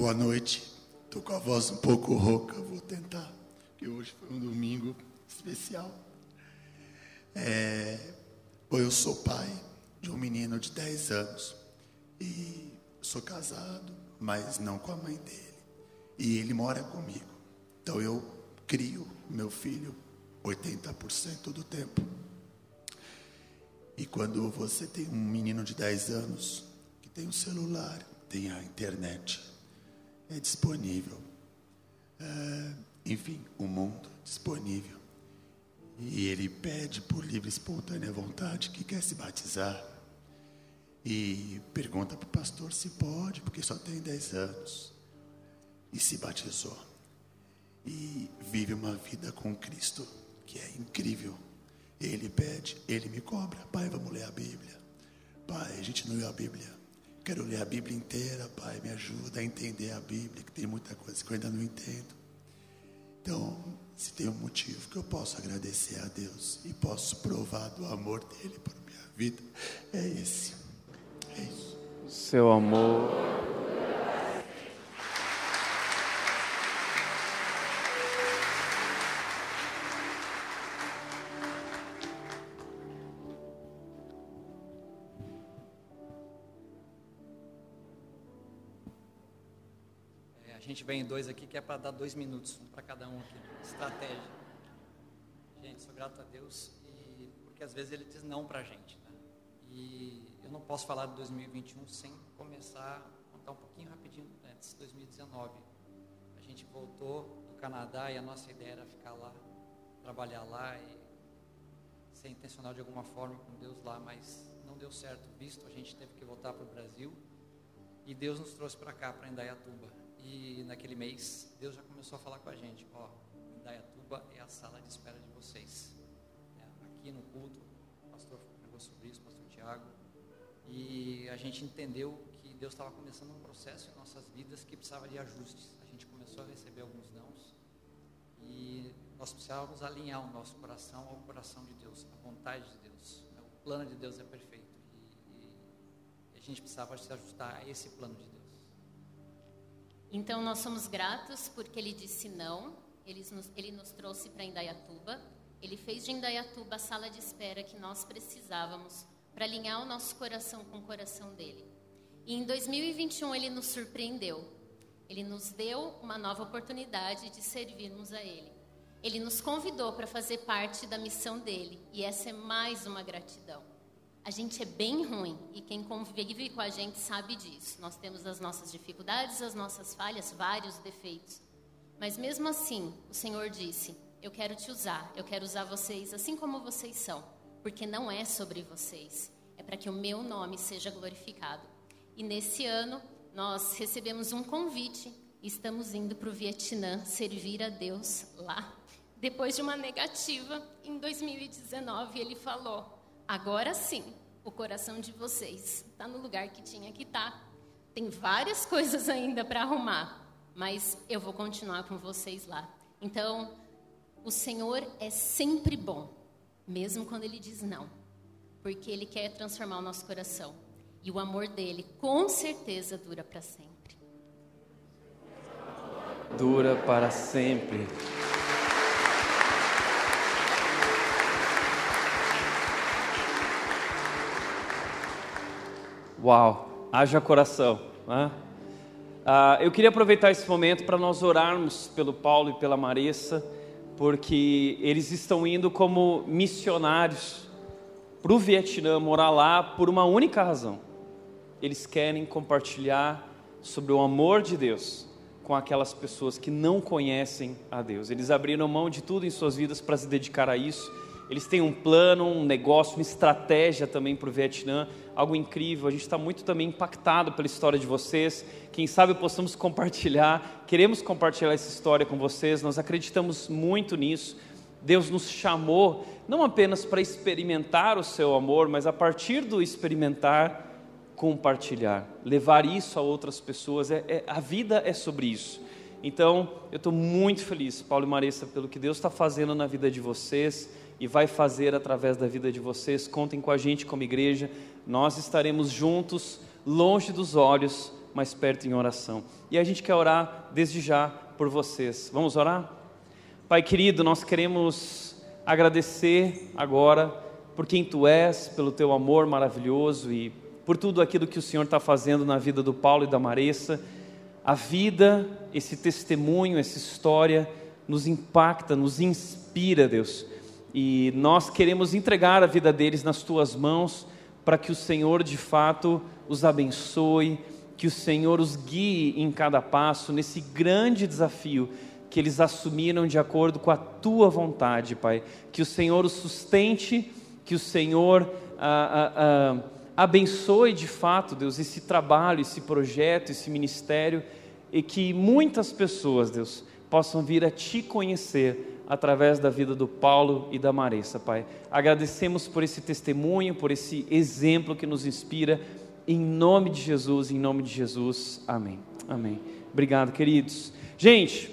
Boa noite. Estou com a voz um pouco rouca, vou tentar, porque hoje foi um domingo especial. É, eu sou pai de um menino de 10 anos e sou casado, mas não com a mãe dele. E ele mora comigo. Então eu crio meu filho 80% do tempo. E quando você tem um menino de 10 anos que tem um celular, tem a internet, é disponível. É, enfim, o mundo disponível. E ele pede por livre e espontânea vontade que quer se batizar. E pergunta para o pastor se pode, porque só tem 10 anos. E se batizou. E vive uma vida com Cristo que é incrível. Ele pede, ele me cobra. Pai, vamos ler a Bíblia. Pai, a gente não lê a Bíblia Quero ler a Bíblia inteira, Pai. Me ajuda a entender a Bíblia, que tem muita coisa que eu ainda não entendo. Então, se tem um motivo que eu posso agradecer a Deus e posso provar do amor dele por minha vida, é esse. É isso. Seu amor vem em dois aqui que é para dar dois minutos, para cada um aqui. Estratégia. Gente, sou grato a Deus e porque às vezes ele diz não para a gente. Né? E eu não posso falar de 2021 sem começar a contar um pouquinho rapidinho antes de 2019. A gente voltou do Canadá e a nossa ideia era ficar lá, trabalhar lá e ser intencional de alguma forma com Deus lá, mas não deu certo visto, a gente teve que voltar para o Brasil e Deus nos trouxe para cá, para Indaiatuba. E naquele mês, Deus já começou a falar com a gente: Ó, Indaiatuba é a sala de espera de vocês. É, aqui no culto, o pastor falou sobre isso, o pastor Tiago. E a gente entendeu que Deus estava começando um processo em nossas vidas que precisava de ajustes. A gente começou a receber alguns nãos. E nós precisávamos alinhar o nosso coração ao coração de Deus, à vontade de Deus. O plano de Deus é perfeito a gente precisava se ajustar a esse plano de Deus. Então nós somos gratos porque ele disse não, ele nos, ele nos trouxe para Indaiatuba, ele fez de Indaiatuba a sala de espera que nós precisávamos para alinhar o nosso coração com o coração dele. E em 2021 ele nos surpreendeu. Ele nos deu uma nova oportunidade de servirmos a ele. Ele nos convidou para fazer parte da missão dele, e essa é mais uma gratidão. A gente é bem ruim e quem convive com a gente sabe disso. Nós temos as nossas dificuldades, as nossas falhas, vários defeitos. Mas mesmo assim, o Senhor disse: Eu quero te usar, eu quero usar vocês assim como vocês são, porque não é sobre vocês, é para que o meu nome seja glorificado. E nesse ano, nós recebemos um convite e estamos indo para o Vietnã servir a Deus lá. Depois de uma negativa, em 2019, ele falou: Agora sim, o coração de vocês está no lugar que tinha que estar. Tá. Tem várias coisas ainda para arrumar, mas eu vou continuar com vocês lá. Então, o Senhor é sempre bom, mesmo quando Ele diz não, porque Ele quer transformar o nosso coração. E o amor dele, com certeza, dura para sempre. Dura para sempre. Uau, haja coração. Né? Ah, eu queria aproveitar esse momento para nós orarmos pelo Paulo e pela Marissa, porque eles estão indo como missionários para o Vietnã, morar lá por uma única razão. Eles querem compartilhar sobre o amor de Deus com aquelas pessoas que não conhecem a Deus. Eles abriram mão de tudo em suas vidas para se dedicar a isso eles têm um plano, um negócio, uma estratégia também para o Vietnã, algo incrível. A gente está muito também impactado pela história de vocês. Quem sabe possamos compartilhar, queremos compartilhar essa história com vocês. Nós acreditamos muito nisso. Deus nos chamou não apenas para experimentar o seu amor, mas a partir do experimentar, compartilhar, levar isso a outras pessoas. É, é a vida é sobre isso. Então, eu estou muito feliz, Paulo e Marissa, pelo que Deus está fazendo na vida de vocês e vai fazer através da vida de vocês. Contem com a gente como igreja. Nós estaremos juntos, longe dos olhos, mas perto em oração. E a gente quer orar desde já por vocês. Vamos orar? Pai querido, nós queremos agradecer agora por quem tu és, pelo teu amor maravilhoso e por tudo aquilo que o Senhor está fazendo na vida do Paulo e da Maressa. A vida, esse testemunho, essa história nos impacta, nos inspira, Deus e nós queremos entregar a vida deles nas tuas mãos, para que o Senhor de fato os abençoe, que o Senhor os guie em cada passo nesse grande desafio que eles assumiram de acordo com a tua vontade, Pai. Que o Senhor os sustente, que o Senhor ah, ah, ah, abençoe de fato, Deus, esse trabalho, esse projeto, esse ministério, e que muitas pessoas, Deus, possam vir a te conhecer através da vida do Paulo e da Maressa, Pai. Agradecemos por esse testemunho, por esse exemplo que nos inspira. Em nome de Jesus, em nome de Jesus. Amém. Amém. Obrigado, queridos. Gente,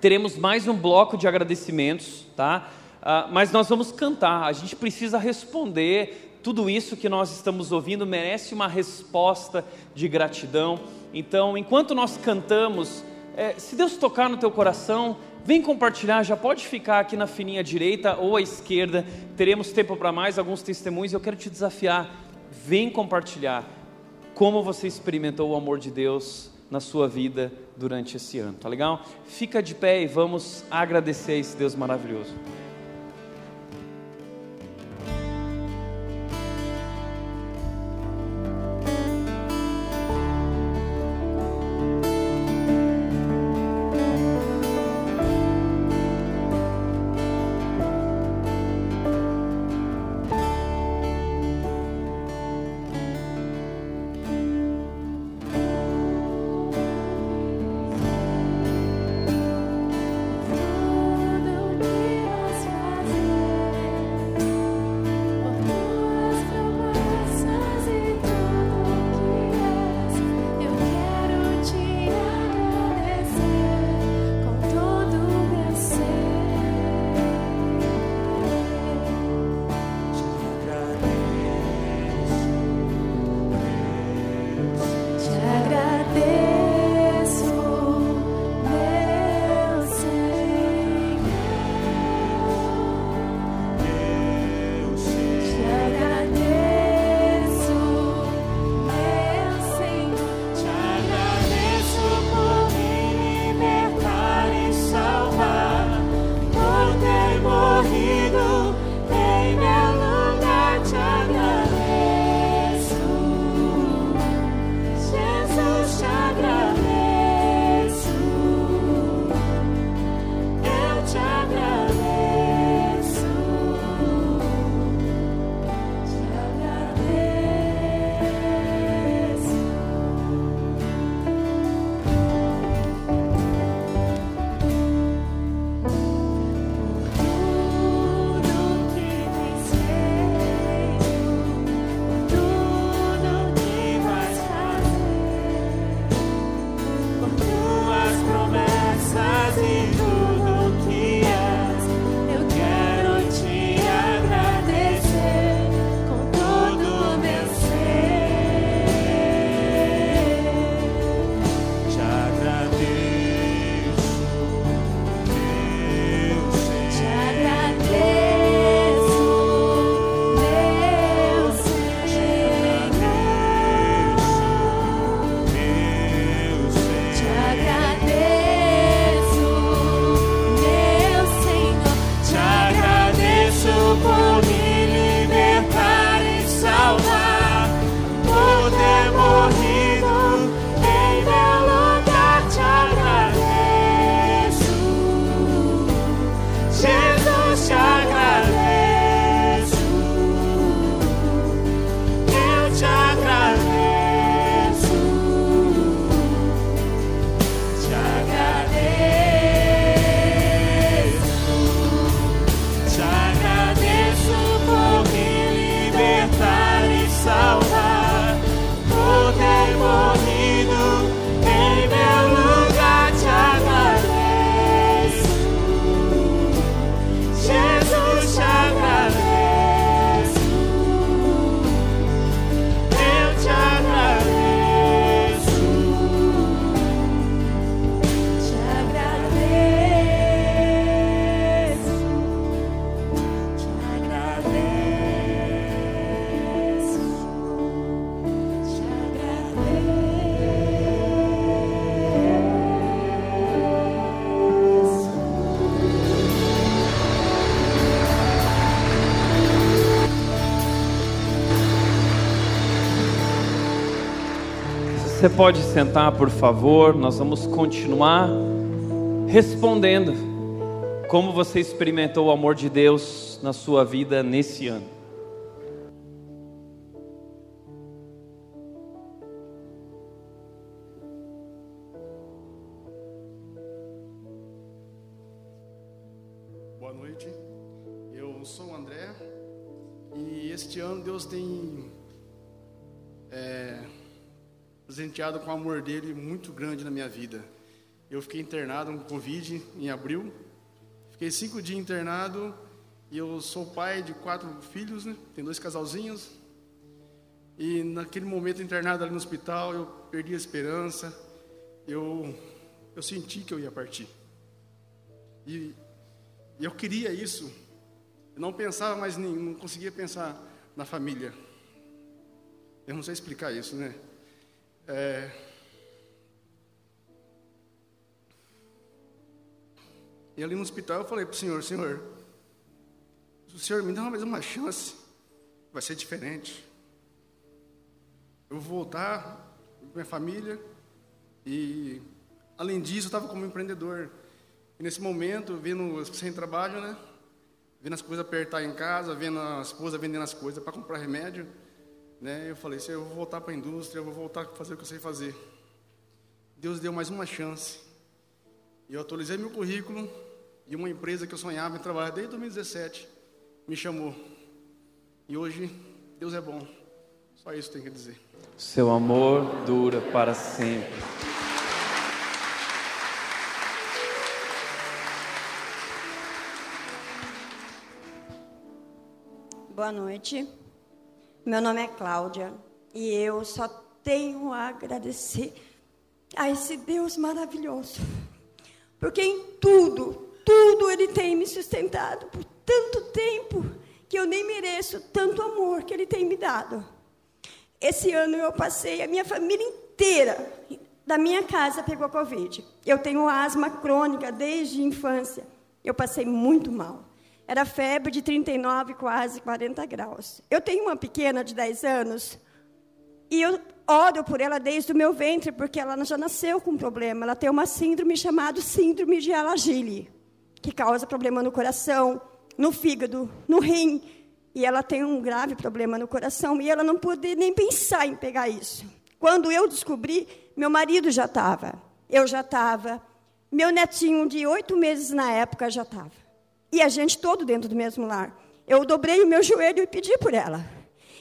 teremos mais um bloco de agradecimentos, tá? Uh, mas nós vamos cantar. A gente precisa responder tudo isso que nós estamos ouvindo merece uma resposta de gratidão. Então, enquanto nós cantamos, é, se Deus tocar no teu coração, Vem compartilhar, já pode ficar aqui na fininha direita ou à esquerda. Teremos tempo para mais alguns testemunhos. Eu quero te desafiar. Vem compartilhar como você experimentou o amor de Deus na sua vida durante esse ano, tá legal? Fica de pé e vamos agradecer a esse Deus maravilhoso. Pode sentar, por favor. Nós vamos continuar respondendo como você experimentou o amor de Deus na sua vida nesse ano. Presenteado com o amor dele muito grande na minha vida. Eu fiquei internado com Covid em abril. Fiquei cinco dias internado e eu sou pai de quatro filhos, né? Tem dois casalzinhos. E naquele momento internado ali no hospital, eu perdi a esperança. Eu, eu senti que eu ia partir. E, eu queria isso. Eu não pensava mais, nem, não conseguia pensar na família. Eu não sei explicar isso, né? É... E ali no hospital eu falei para o senhor, senhor, o senhor me dá mais uma chance, vai ser diferente. Eu vou voltar com minha família e, além disso, eu estava como empreendedor. E nesse momento, vendo sem trabalho, né? Vendo as coisas apertar em casa, vendo a esposa vendendo as coisas para comprar remédio. Né? Eu falei, eu vou voltar para a indústria, eu vou voltar a fazer o que eu sei fazer. Deus deu mais uma chance. E eu atualizei meu currículo e uma empresa que eu sonhava em trabalhar desde 2017 me chamou. E hoje Deus é bom. Só isso tem que dizer. Seu amor dura para sempre. Boa noite. Meu nome é Cláudia e eu só tenho a agradecer a esse Deus maravilhoso. Porque em tudo, tudo Ele tem me sustentado por tanto tempo que eu nem mereço tanto amor que Ele tem me dado. Esse ano eu passei, a minha família inteira da minha casa pegou Covid. Eu tenho asma crônica desde a infância. Eu passei muito mal. Era febre de 39, quase 40 graus. Eu tenho uma pequena de 10 anos e eu oro por ela desde o meu ventre, porque ela já nasceu com um problema. Ela tem uma síndrome chamada síndrome de Alagille, que causa problema no coração, no fígado, no rim. E ela tem um grave problema no coração e ela não pôde nem pensar em pegar isso. Quando eu descobri, meu marido já estava, eu já estava, meu netinho de oito meses na época já estava. E a gente todo dentro do mesmo lar. Eu dobrei o meu joelho e pedi por ela.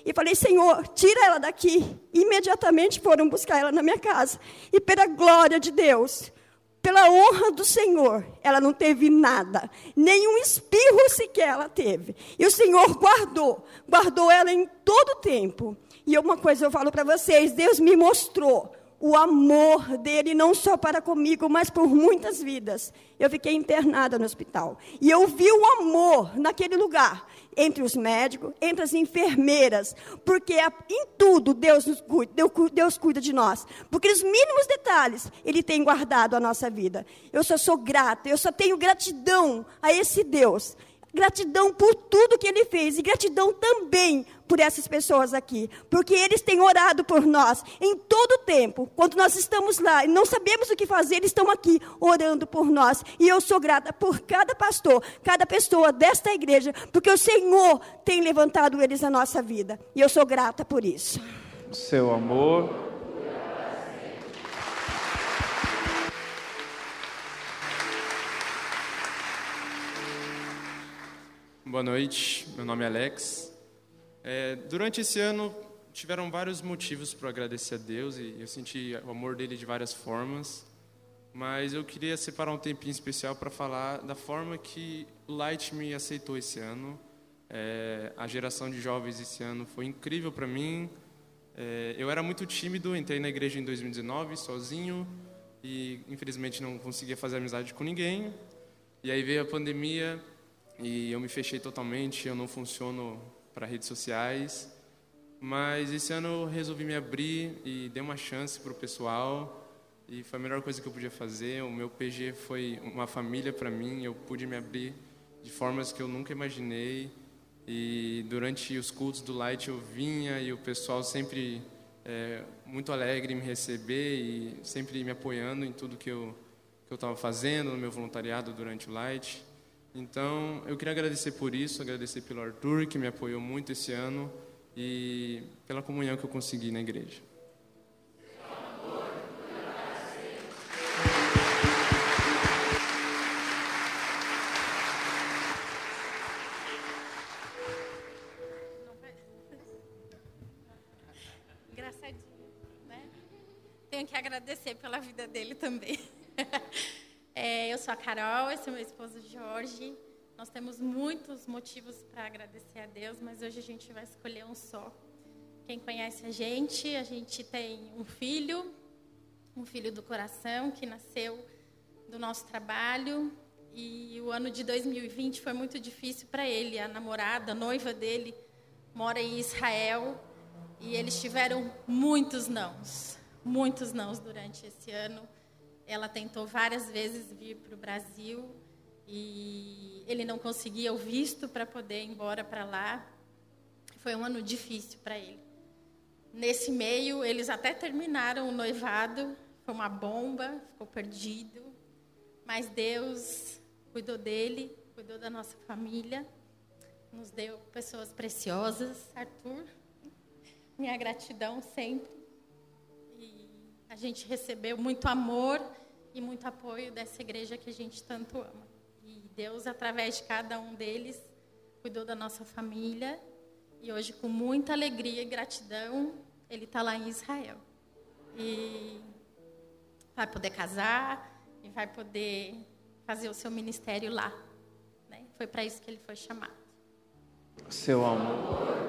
E falei, Senhor, tira ela daqui. Imediatamente foram buscar ela na minha casa. E pela glória de Deus, pela honra do Senhor, ela não teve nada. Nenhum espirro sequer ela teve. E o Senhor guardou. Guardou ela em todo o tempo. E uma coisa eu falo para vocês: Deus me mostrou o amor dele, não só para comigo, mas por muitas vidas. Eu fiquei internada no hospital. E eu vi o amor naquele lugar, entre os médicos, entre as enfermeiras, porque em tudo Deus nos cuida, Deus cuida de nós. Porque os mínimos detalhes Ele tem guardado a nossa vida. Eu só sou grata, eu só tenho gratidão a esse Deus. Gratidão por tudo que Ele fez e gratidão também por essas pessoas aqui, porque eles têm orado por nós em todo o tempo. Quando nós estamos lá e não sabemos o que fazer, eles estão aqui orando por nós. E eu sou grata por cada pastor, cada pessoa desta igreja, porque o Senhor tem levantado eles na nossa vida. E eu sou grata por isso. Seu amor Boa noite, meu nome é Alex. É, durante esse ano tiveram vários motivos para agradecer a Deus e eu senti o amor dele de várias formas, mas eu queria separar um tempinho especial para falar da forma que o Light me aceitou esse ano. É, a geração de jovens esse ano foi incrível para mim. É, eu era muito tímido, entrei na igreja em 2019 sozinho e infelizmente não conseguia fazer amizade com ninguém. E aí veio a pandemia e eu me fechei totalmente, eu não funciono para redes sociais. Mas esse ano eu resolvi me abrir e dei uma chance para o pessoal. E foi a melhor coisa que eu podia fazer. O meu PG foi uma família para mim. Eu pude me abrir de formas que eu nunca imaginei. E durante os cultos do Light eu vinha e o pessoal sempre é, muito alegre em me receber e sempre me apoiando em tudo que eu que eu estava fazendo no meu voluntariado durante o Light. Então, eu queria agradecer por isso, agradecer pelo Arthur, que me apoiou muito esse ano, e pela comunhão que eu consegui na igreja. tenho que agradecer pela vida dele também. Sou a Carol, esse é meu esposo Jorge. Nós temos muitos motivos para agradecer a Deus, mas hoje a gente vai escolher um só. Quem conhece a gente, a gente tem um filho, um filho do coração que nasceu do nosso trabalho. E o ano de 2020 foi muito difícil para ele. A namorada, a noiva dele, mora em Israel e eles tiveram muitos nãos muitos nãos durante esse ano. Ela tentou várias vezes vir para o Brasil e ele não conseguia o visto para poder ir embora para lá. Foi um ano difícil para ele. Nesse meio, eles até terminaram o noivado, foi uma bomba, ficou perdido. Mas Deus cuidou dele, cuidou da nossa família, nos deu pessoas preciosas. Arthur, minha gratidão sempre. A gente recebeu muito amor e muito apoio dessa igreja que a gente tanto ama. E Deus, através de cada um deles, cuidou da nossa família. E hoje, com muita alegria e gratidão, ele está lá em Israel. E vai poder casar e vai poder fazer o seu ministério lá. Né? Foi para isso que ele foi chamado. Seu amor.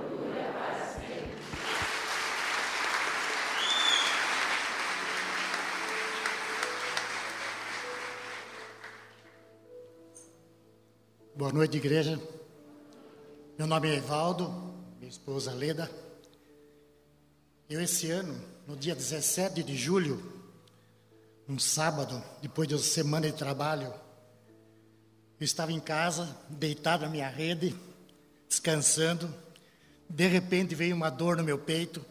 Boa noite, igreja. Meu nome é Evaldo, minha esposa Leda. Eu, esse ano, no dia 17 de julho, um sábado, depois de uma semana de trabalho, eu estava em casa, deitado na minha rede, descansando. De repente veio uma dor no meu peito,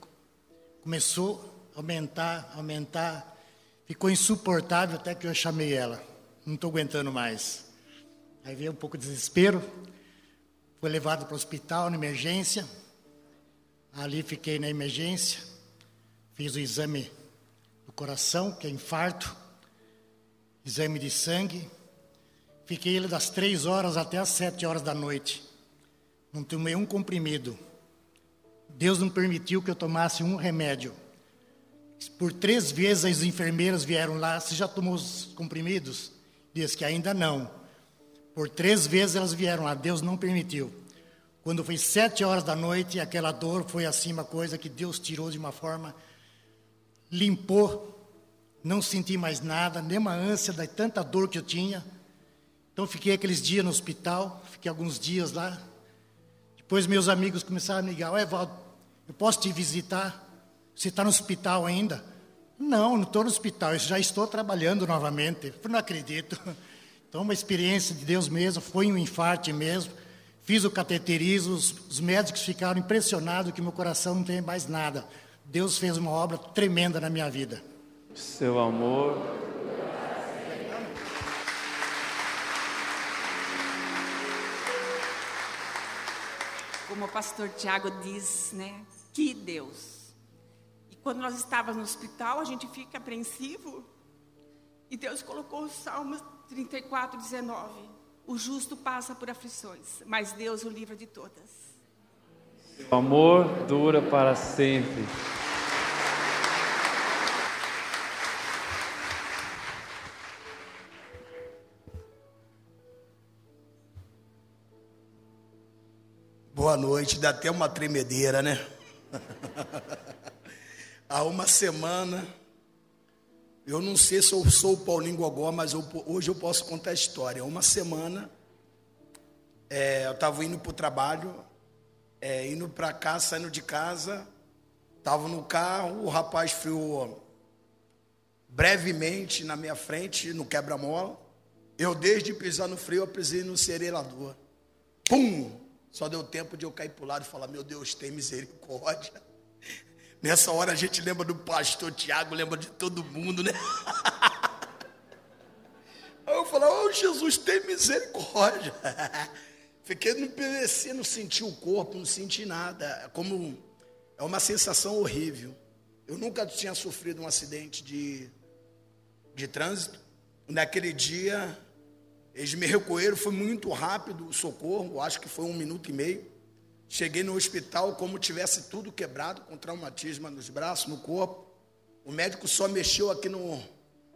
começou a aumentar, aumentar, ficou insuportável até que eu chamei ela. Não estou aguentando mais. Aí veio um pouco de desespero. Foi levado para o hospital, na emergência. Ali fiquei na emergência. Fiz o exame do coração, que é infarto. Exame de sangue. Fiquei ele das três horas até as sete horas da noite. Não tomei um comprimido. Deus não permitiu que eu tomasse um remédio. Por três vezes as enfermeiras vieram lá. Você já tomou os comprimidos? Diz que ainda não. Por três vezes elas vieram lá, Deus não permitiu. Quando foi sete horas da noite, aquela dor foi assim uma coisa que Deus tirou de uma forma, limpou, não senti mais nada, nem uma ânsia de tanta dor que eu tinha. Então fiquei aqueles dias no hospital, fiquei alguns dias lá. Depois meus amigos começaram a me ligar, Ué, Valdo, eu posso te visitar? Você está no hospital ainda? Não, não estou no hospital, eu já estou trabalhando novamente. Eu não acredito. Então, uma experiência de Deus mesmo, foi um infarte mesmo. Fiz o cateterismo, os, os médicos ficaram impressionados que meu coração não tem mais nada. Deus fez uma obra tremenda na minha vida. Seu amor. Como o pastor Tiago diz, né? Que Deus. E quando nós estávamos no hospital, a gente fica apreensivo. E Deus colocou os salmos 34, 19. O justo passa por aflições, mas Deus o livra de todas. O amor dura para sempre. Boa noite, dá até uma tremedeira, né? Há uma semana eu não sei se eu sou o Paulinho Gogó, mas eu, hoje eu posso contar a história. Uma semana, é, eu estava indo para o trabalho, é, indo para cá, saindo de casa, estava no carro, o rapaz friou brevemente na minha frente, no quebra-mola. Eu, desde pisar no freio, eu pisei no serelador. Pum! Só deu tempo de eu cair para o lado e falar: Meu Deus, tem misericórdia. Nessa hora a gente lembra do pastor Tiago, lembra de todo mundo, né? Aí eu falei, oh Jesus, tem misericórdia. Fiquei no PVC, não senti o corpo, não senti nada. É como é uma sensação horrível. Eu nunca tinha sofrido um acidente de, de trânsito. Naquele dia, eles me recolheram, foi muito rápido o socorro, acho que foi um minuto e meio. Cheguei no hospital como tivesse tudo quebrado, com traumatismo nos braços, no corpo. O médico só mexeu aqui no,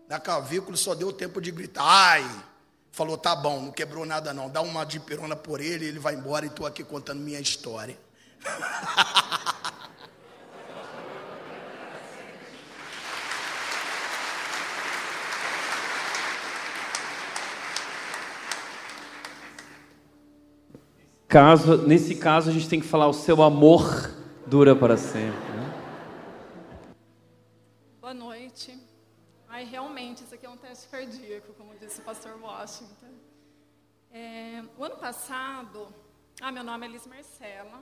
na clavícula, só deu tempo de gritar. Ai! Falou, tá bom, não quebrou nada não. Dá uma dipirona por ele, ele vai embora e estou aqui contando minha história. Caso, nesse caso, a gente tem que falar: o seu amor dura para sempre. Né? Boa noite. Ai, realmente, isso aqui é um teste cardíaco, como disse o pastor Washington. É, o ano passado, ah, meu nome é Liz Marcela,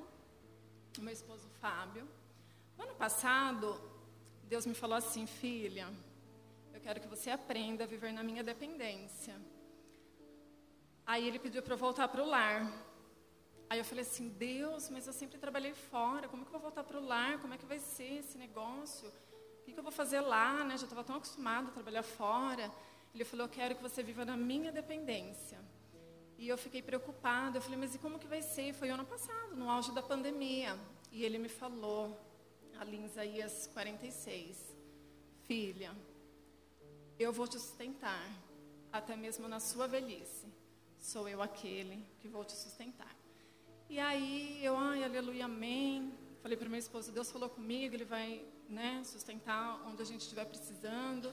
meu esposo Fábio. O ano passado, Deus me falou assim, filha, eu quero que você aprenda a viver na minha dependência. Aí ele pediu para eu voltar para o lar. Aí eu falei assim, Deus, mas eu sempre trabalhei fora, como é que eu vou voltar para o lar? Como é que vai ser esse negócio? O que, que eu vou fazer lá? Né? Já estava tão acostumado a trabalhar fora. Ele falou, eu quero que você viva na minha dependência. E eu fiquei preocupada. Eu falei, mas e como que vai ser? Foi ano passado, no auge da pandemia. E ele me falou, ali em Isaías 46, filha, eu vou te sustentar, até mesmo na sua velhice. Sou eu aquele que vou te sustentar. E aí eu, ai, aleluia, amém. Falei para meu esposo, Deus falou comigo, Ele vai né, sustentar onde a gente estiver precisando.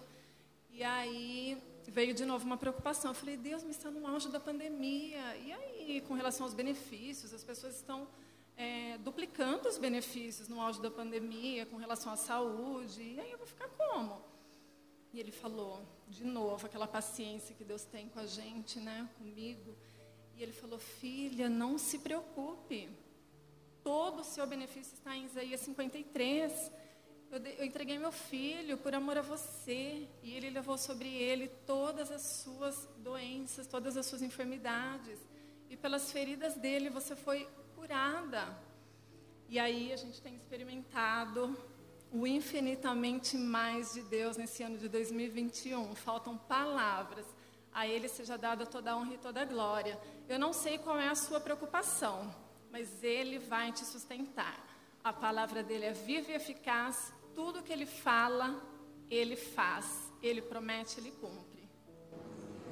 E aí veio de novo uma preocupação. Eu falei, Deus, me está no auge da pandemia. E aí, com relação aos benefícios, as pessoas estão é, duplicando os benefícios no auge da pandemia com relação à saúde. E aí eu vou ficar como? E ele falou, de novo, aquela paciência que Deus tem com a gente, né, comigo. E ele falou: Filha, não se preocupe. Todo o seu benefício está em Isaías 53. Eu, eu entreguei meu filho por amor a você. E ele levou sobre ele todas as suas doenças, todas as suas enfermidades. E pelas feridas dele você foi curada. E aí a gente tem experimentado o infinitamente mais de Deus nesse ano de 2021. Faltam palavras a Ele seja dada toda a honra e toda a glória. Eu não sei qual é a sua preocupação, mas Ele vai te sustentar. A palavra dele é viva e eficaz. Tudo que Ele fala, Ele faz. Ele promete, Ele cumpre.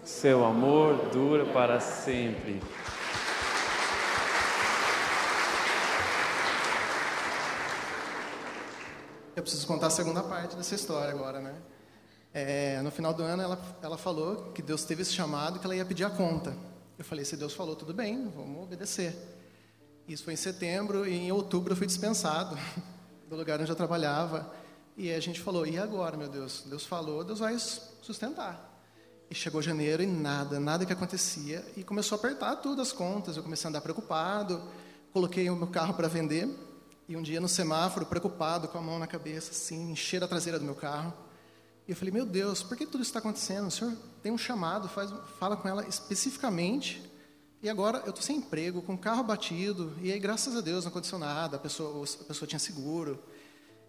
Seu amor dura para sempre. Eu preciso contar a segunda parte dessa história agora, né? É, no final do ano, ela, ela falou que Deus teve esse chamado que ela ia pedir a conta. Eu falei: se Deus falou, tudo bem, vamos obedecer. Isso foi em setembro e em outubro eu fui dispensado do lugar onde eu trabalhava. E a gente falou: e agora, meu Deus? Deus falou, Deus vai sustentar. E chegou janeiro e nada, nada que acontecia. E começou a apertar tudo as contas. Eu comecei a andar preocupado. Coloquei o meu carro para vender. E um dia no semáforo, preocupado, com a mão na cabeça, assim, encher a traseira do meu carro. E eu falei, meu Deus, por que tudo isso está acontecendo? O senhor tem um chamado, faz, fala com ela especificamente. E agora eu estou sem emprego, com o carro batido, e aí, graças a Deus, não aconteceu nada, a pessoa, a pessoa tinha seguro.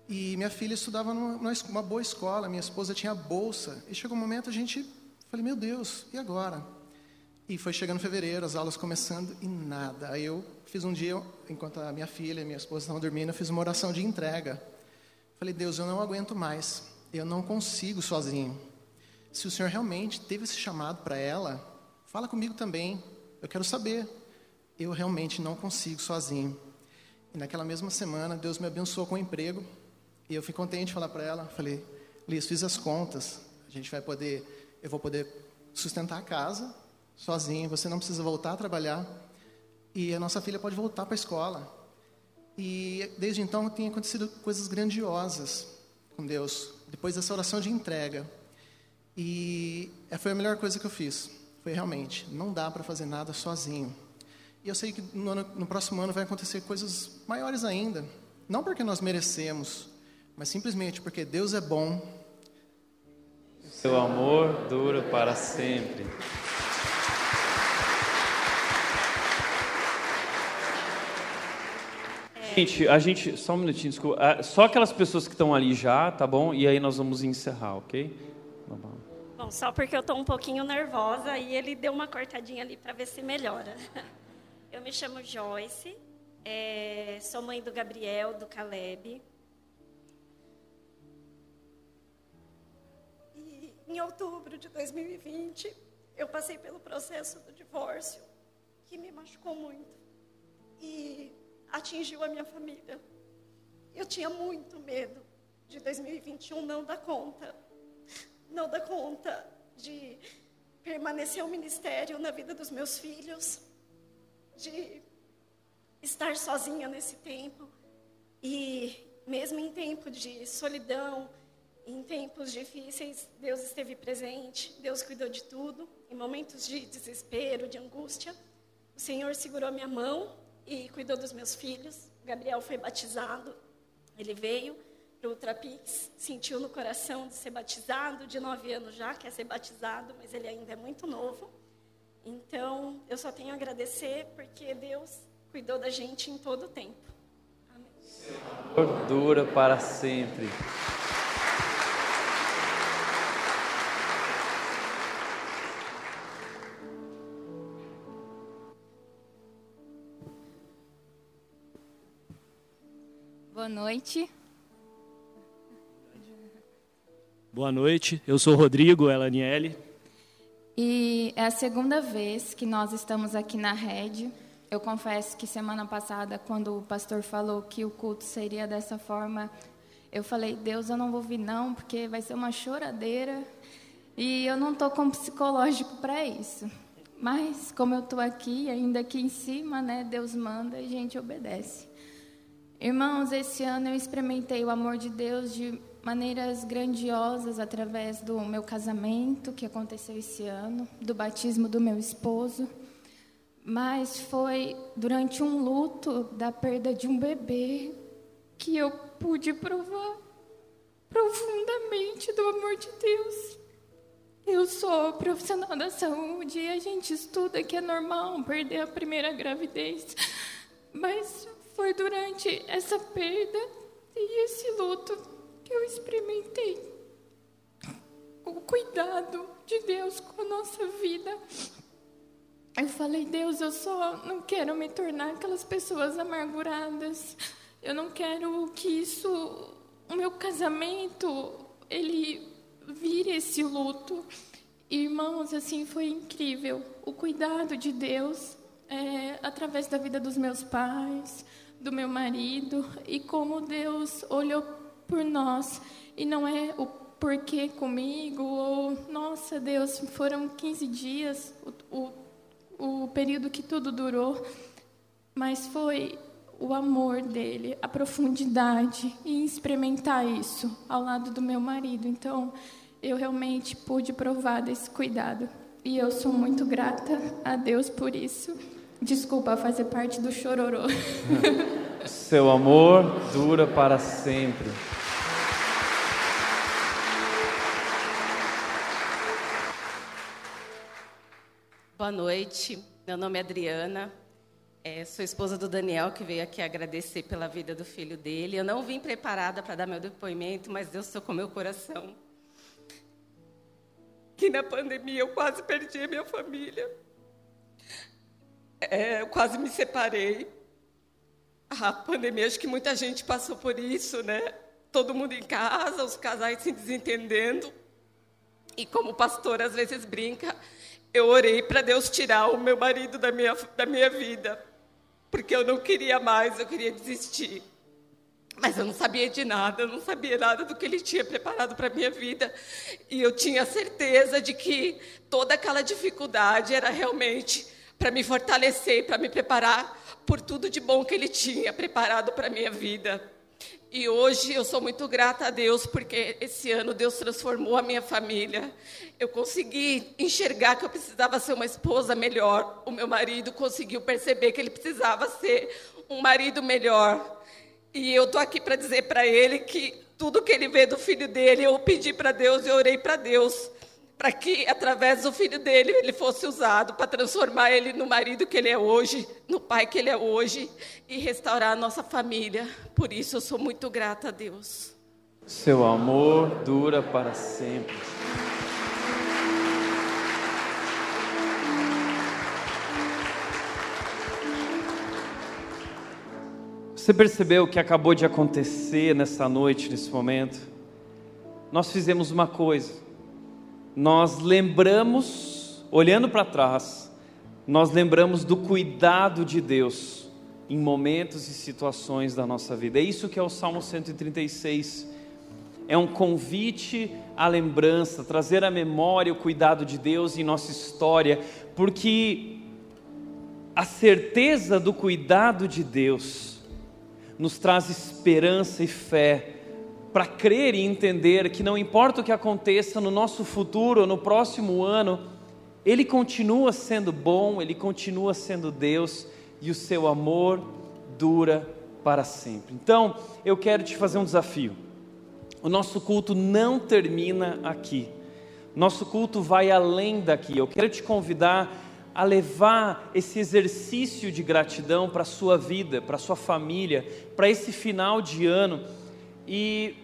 E minha filha estudava numa, numa boa escola, minha esposa tinha bolsa. E chegou um momento a gente, falei, meu Deus, e agora? E foi chegando fevereiro, as aulas começando e nada. Aí eu fiz um dia, enquanto a minha filha e minha esposa estavam dormindo, eu fiz uma oração de entrega. Falei, Deus, eu não aguento mais eu não consigo sozinho. Se o Senhor realmente teve esse chamado para ela, fala comigo também. Eu quero saber. Eu realmente não consigo sozinho. E naquela mesma semana, Deus me abençoou com um emprego. E eu fui contente de falar para ela. Falei, Liz, fiz as contas. A gente vai poder, eu vou poder sustentar a casa sozinho. Você não precisa voltar a trabalhar. E a nossa filha pode voltar para a escola. E desde então tem acontecido coisas grandiosas com Deus depois dessa oração de entrega. E foi a melhor coisa que eu fiz. Foi realmente, não dá para fazer nada sozinho. E eu sei que no, ano, no próximo ano vai acontecer coisas maiores ainda. Não porque nós merecemos, mas simplesmente porque Deus é bom. Seu amor dura para sempre. Gente, a gente. Só um minutinho, desculpa. Ah, Só aquelas pessoas que estão ali já, tá bom? E aí nós vamos encerrar, ok? Bom, só porque eu estou um pouquinho nervosa e ele deu uma cortadinha ali para ver se melhora. Eu me chamo Joyce, é, sou mãe do Gabriel, do Caleb. E em outubro de 2020, eu passei pelo processo do divórcio, que me machucou muito e atingiu a minha família. Eu tinha muito medo de 2021 não dar conta não dar conta de permanecer o ministério na vida dos meus filhos, de estar sozinha nesse tempo. E mesmo em tempo de solidão, em tempos difíceis, Deus esteve presente, Deus cuidou de tudo. Em momentos de desespero, de angústia, o Senhor segurou minha mão e cuidou dos meus filhos. Gabriel foi batizado, ele veio para o Ultrapix, sentiu no coração de ser batizado, de nove anos já, quer ser batizado, mas ele ainda é muito novo. Então, eu só tenho a agradecer porque Deus cuidou da gente em todo o tempo. Amor dura para sempre. Boa noite. Boa noite, eu sou Rodrigo Elaniele. E é a segunda vez que nós estamos aqui na rede. Eu confesso que semana passada, quando o pastor falou que o culto seria dessa forma, eu falei: Deus, eu não vou vir não, porque vai ser uma choradeira e eu não estou com psicológico para isso. Mas como eu estou aqui, ainda aqui em cima, né? Deus manda e a gente obedece. Irmãos, esse ano eu experimentei o amor de Deus de maneiras grandiosas através do meu casamento, que aconteceu esse ano, do batismo do meu esposo. Mas foi durante um luto da perda de um bebê que eu pude provar profundamente do amor de Deus. Eu sou profissional da saúde e a gente estuda que é normal perder a primeira gravidez. Mas foi durante essa perda e esse luto que eu experimentei o cuidado de Deus com a nossa vida. Eu falei, Deus, eu só não quero me tornar aquelas pessoas amarguradas. Eu não quero que isso, o meu casamento, ele vire esse luto. Irmãos, assim, foi incrível. O cuidado de Deus é, através da vida dos meus pais, do meu marido, e como Deus olhou por nós. E não é o porquê comigo, ou, nossa Deus, foram 15 dias, o, o, o período que tudo durou, mas foi o amor dele, a profundidade, e experimentar isso ao lado do meu marido. Então, eu realmente pude provar desse cuidado. E eu sou muito grata a Deus por isso. Desculpa fazer parte do chororô. Seu amor dura para sempre. Boa noite, meu nome é Adriana, é, sou esposa do Daniel, que veio aqui agradecer pela vida do filho dele. Eu não vim preparada para dar meu depoimento, mas Deus tocou meu coração. Que na pandemia eu quase perdi a minha família. É, eu quase me separei. A pandemia, acho que muita gente passou por isso, né? Todo mundo em casa, os casais se desentendendo. E como pastor às vezes brinca, eu orei para Deus tirar o meu marido da minha, da minha vida, porque eu não queria mais, eu queria desistir. Mas eu não sabia de nada, eu não sabia nada do que ele tinha preparado para a minha vida. E eu tinha certeza de que toda aquela dificuldade era realmente para me fortalecer, para me preparar por tudo de bom que ele tinha preparado para a minha vida. E hoje eu sou muito grata a Deus porque esse ano Deus transformou a minha família. Eu consegui enxergar que eu precisava ser uma esposa melhor. O meu marido conseguiu perceber que ele precisava ser um marido melhor. E eu tô aqui para dizer para ele que tudo que ele vê do filho dele, eu pedi para Deus, eu orei para Deus, para que através do filho dele ele fosse usado para transformar ele no marido que ele é hoje, no pai que ele é hoje e restaurar a nossa família. Por isso eu sou muito grata a Deus. Seu amor dura para sempre. Você percebeu o que acabou de acontecer nessa noite, nesse momento? Nós fizemos uma coisa. Nós lembramos, olhando para trás, nós lembramos do cuidado de Deus em momentos e situações da nossa vida. É isso que é o Salmo 136. É um convite à lembrança, trazer à memória o cuidado de Deus em nossa história, porque a certeza do cuidado de Deus nos traz esperança e fé para crer e entender que não importa o que aconteça no nosso futuro no próximo ano, Ele continua sendo bom, Ele continua sendo Deus e o seu amor dura para sempre. Então, eu quero te fazer um desafio. O nosso culto não termina aqui. Nosso culto vai além daqui. Eu quero te convidar a levar esse exercício de gratidão para a sua vida, para a sua família, para esse final de ano e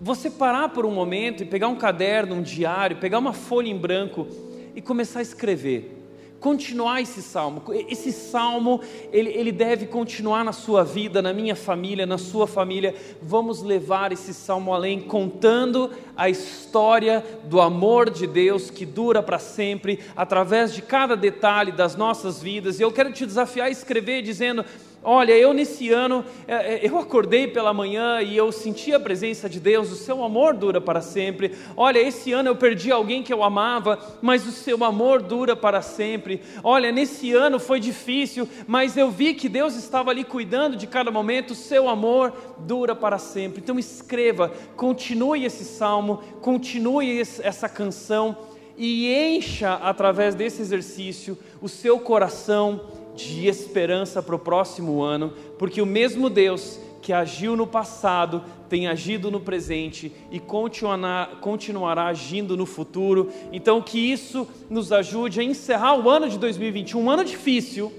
você parar por um momento e pegar um caderno, um diário, pegar uma folha em branco e começar a escrever continuar esse salmo. Esse salmo, ele, ele deve continuar na sua vida, na minha família, na sua família. Vamos levar esse salmo além, contando a história do amor de Deus que dura para sempre, através de cada detalhe das nossas vidas. E eu quero te desafiar a escrever dizendo Olha, eu nesse ano, é, é, eu acordei pela manhã e eu senti a presença de Deus, o seu amor dura para sempre. Olha, esse ano eu perdi alguém que eu amava, mas o seu amor dura para sempre. Olha, nesse ano foi difícil, mas eu vi que Deus estava ali cuidando de cada momento, o seu amor dura para sempre. Então escreva, continue esse salmo, continue essa canção e encha através desse exercício o seu coração de esperança para o próximo ano, porque o mesmo Deus que agiu no passado tem agido no presente e continuará agindo no futuro. Então, que isso nos ajude a encerrar o ano de 2021, um ano difícil,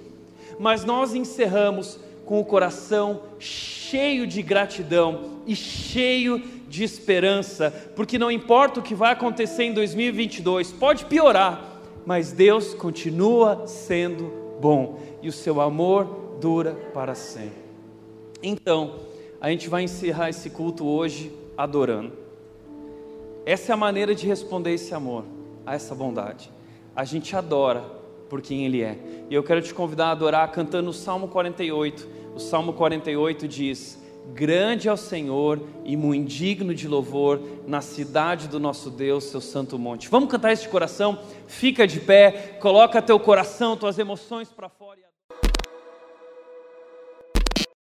mas nós encerramos com o coração cheio de gratidão e cheio de esperança, porque não importa o que vai acontecer em 2022, pode piorar, mas Deus continua sendo bom e o seu amor dura para sempre. Então, a gente vai encerrar esse culto hoje adorando. Essa é a maneira de responder esse amor, a essa bondade. A gente adora por quem Ele é. E eu quero te convidar a adorar cantando o Salmo 48. O Salmo 48 diz: Grande é o Senhor e muito digno de louvor na cidade do nosso Deus, seu santo monte. Vamos cantar este coração? Fica de pé, coloca teu coração, tuas emoções para fora.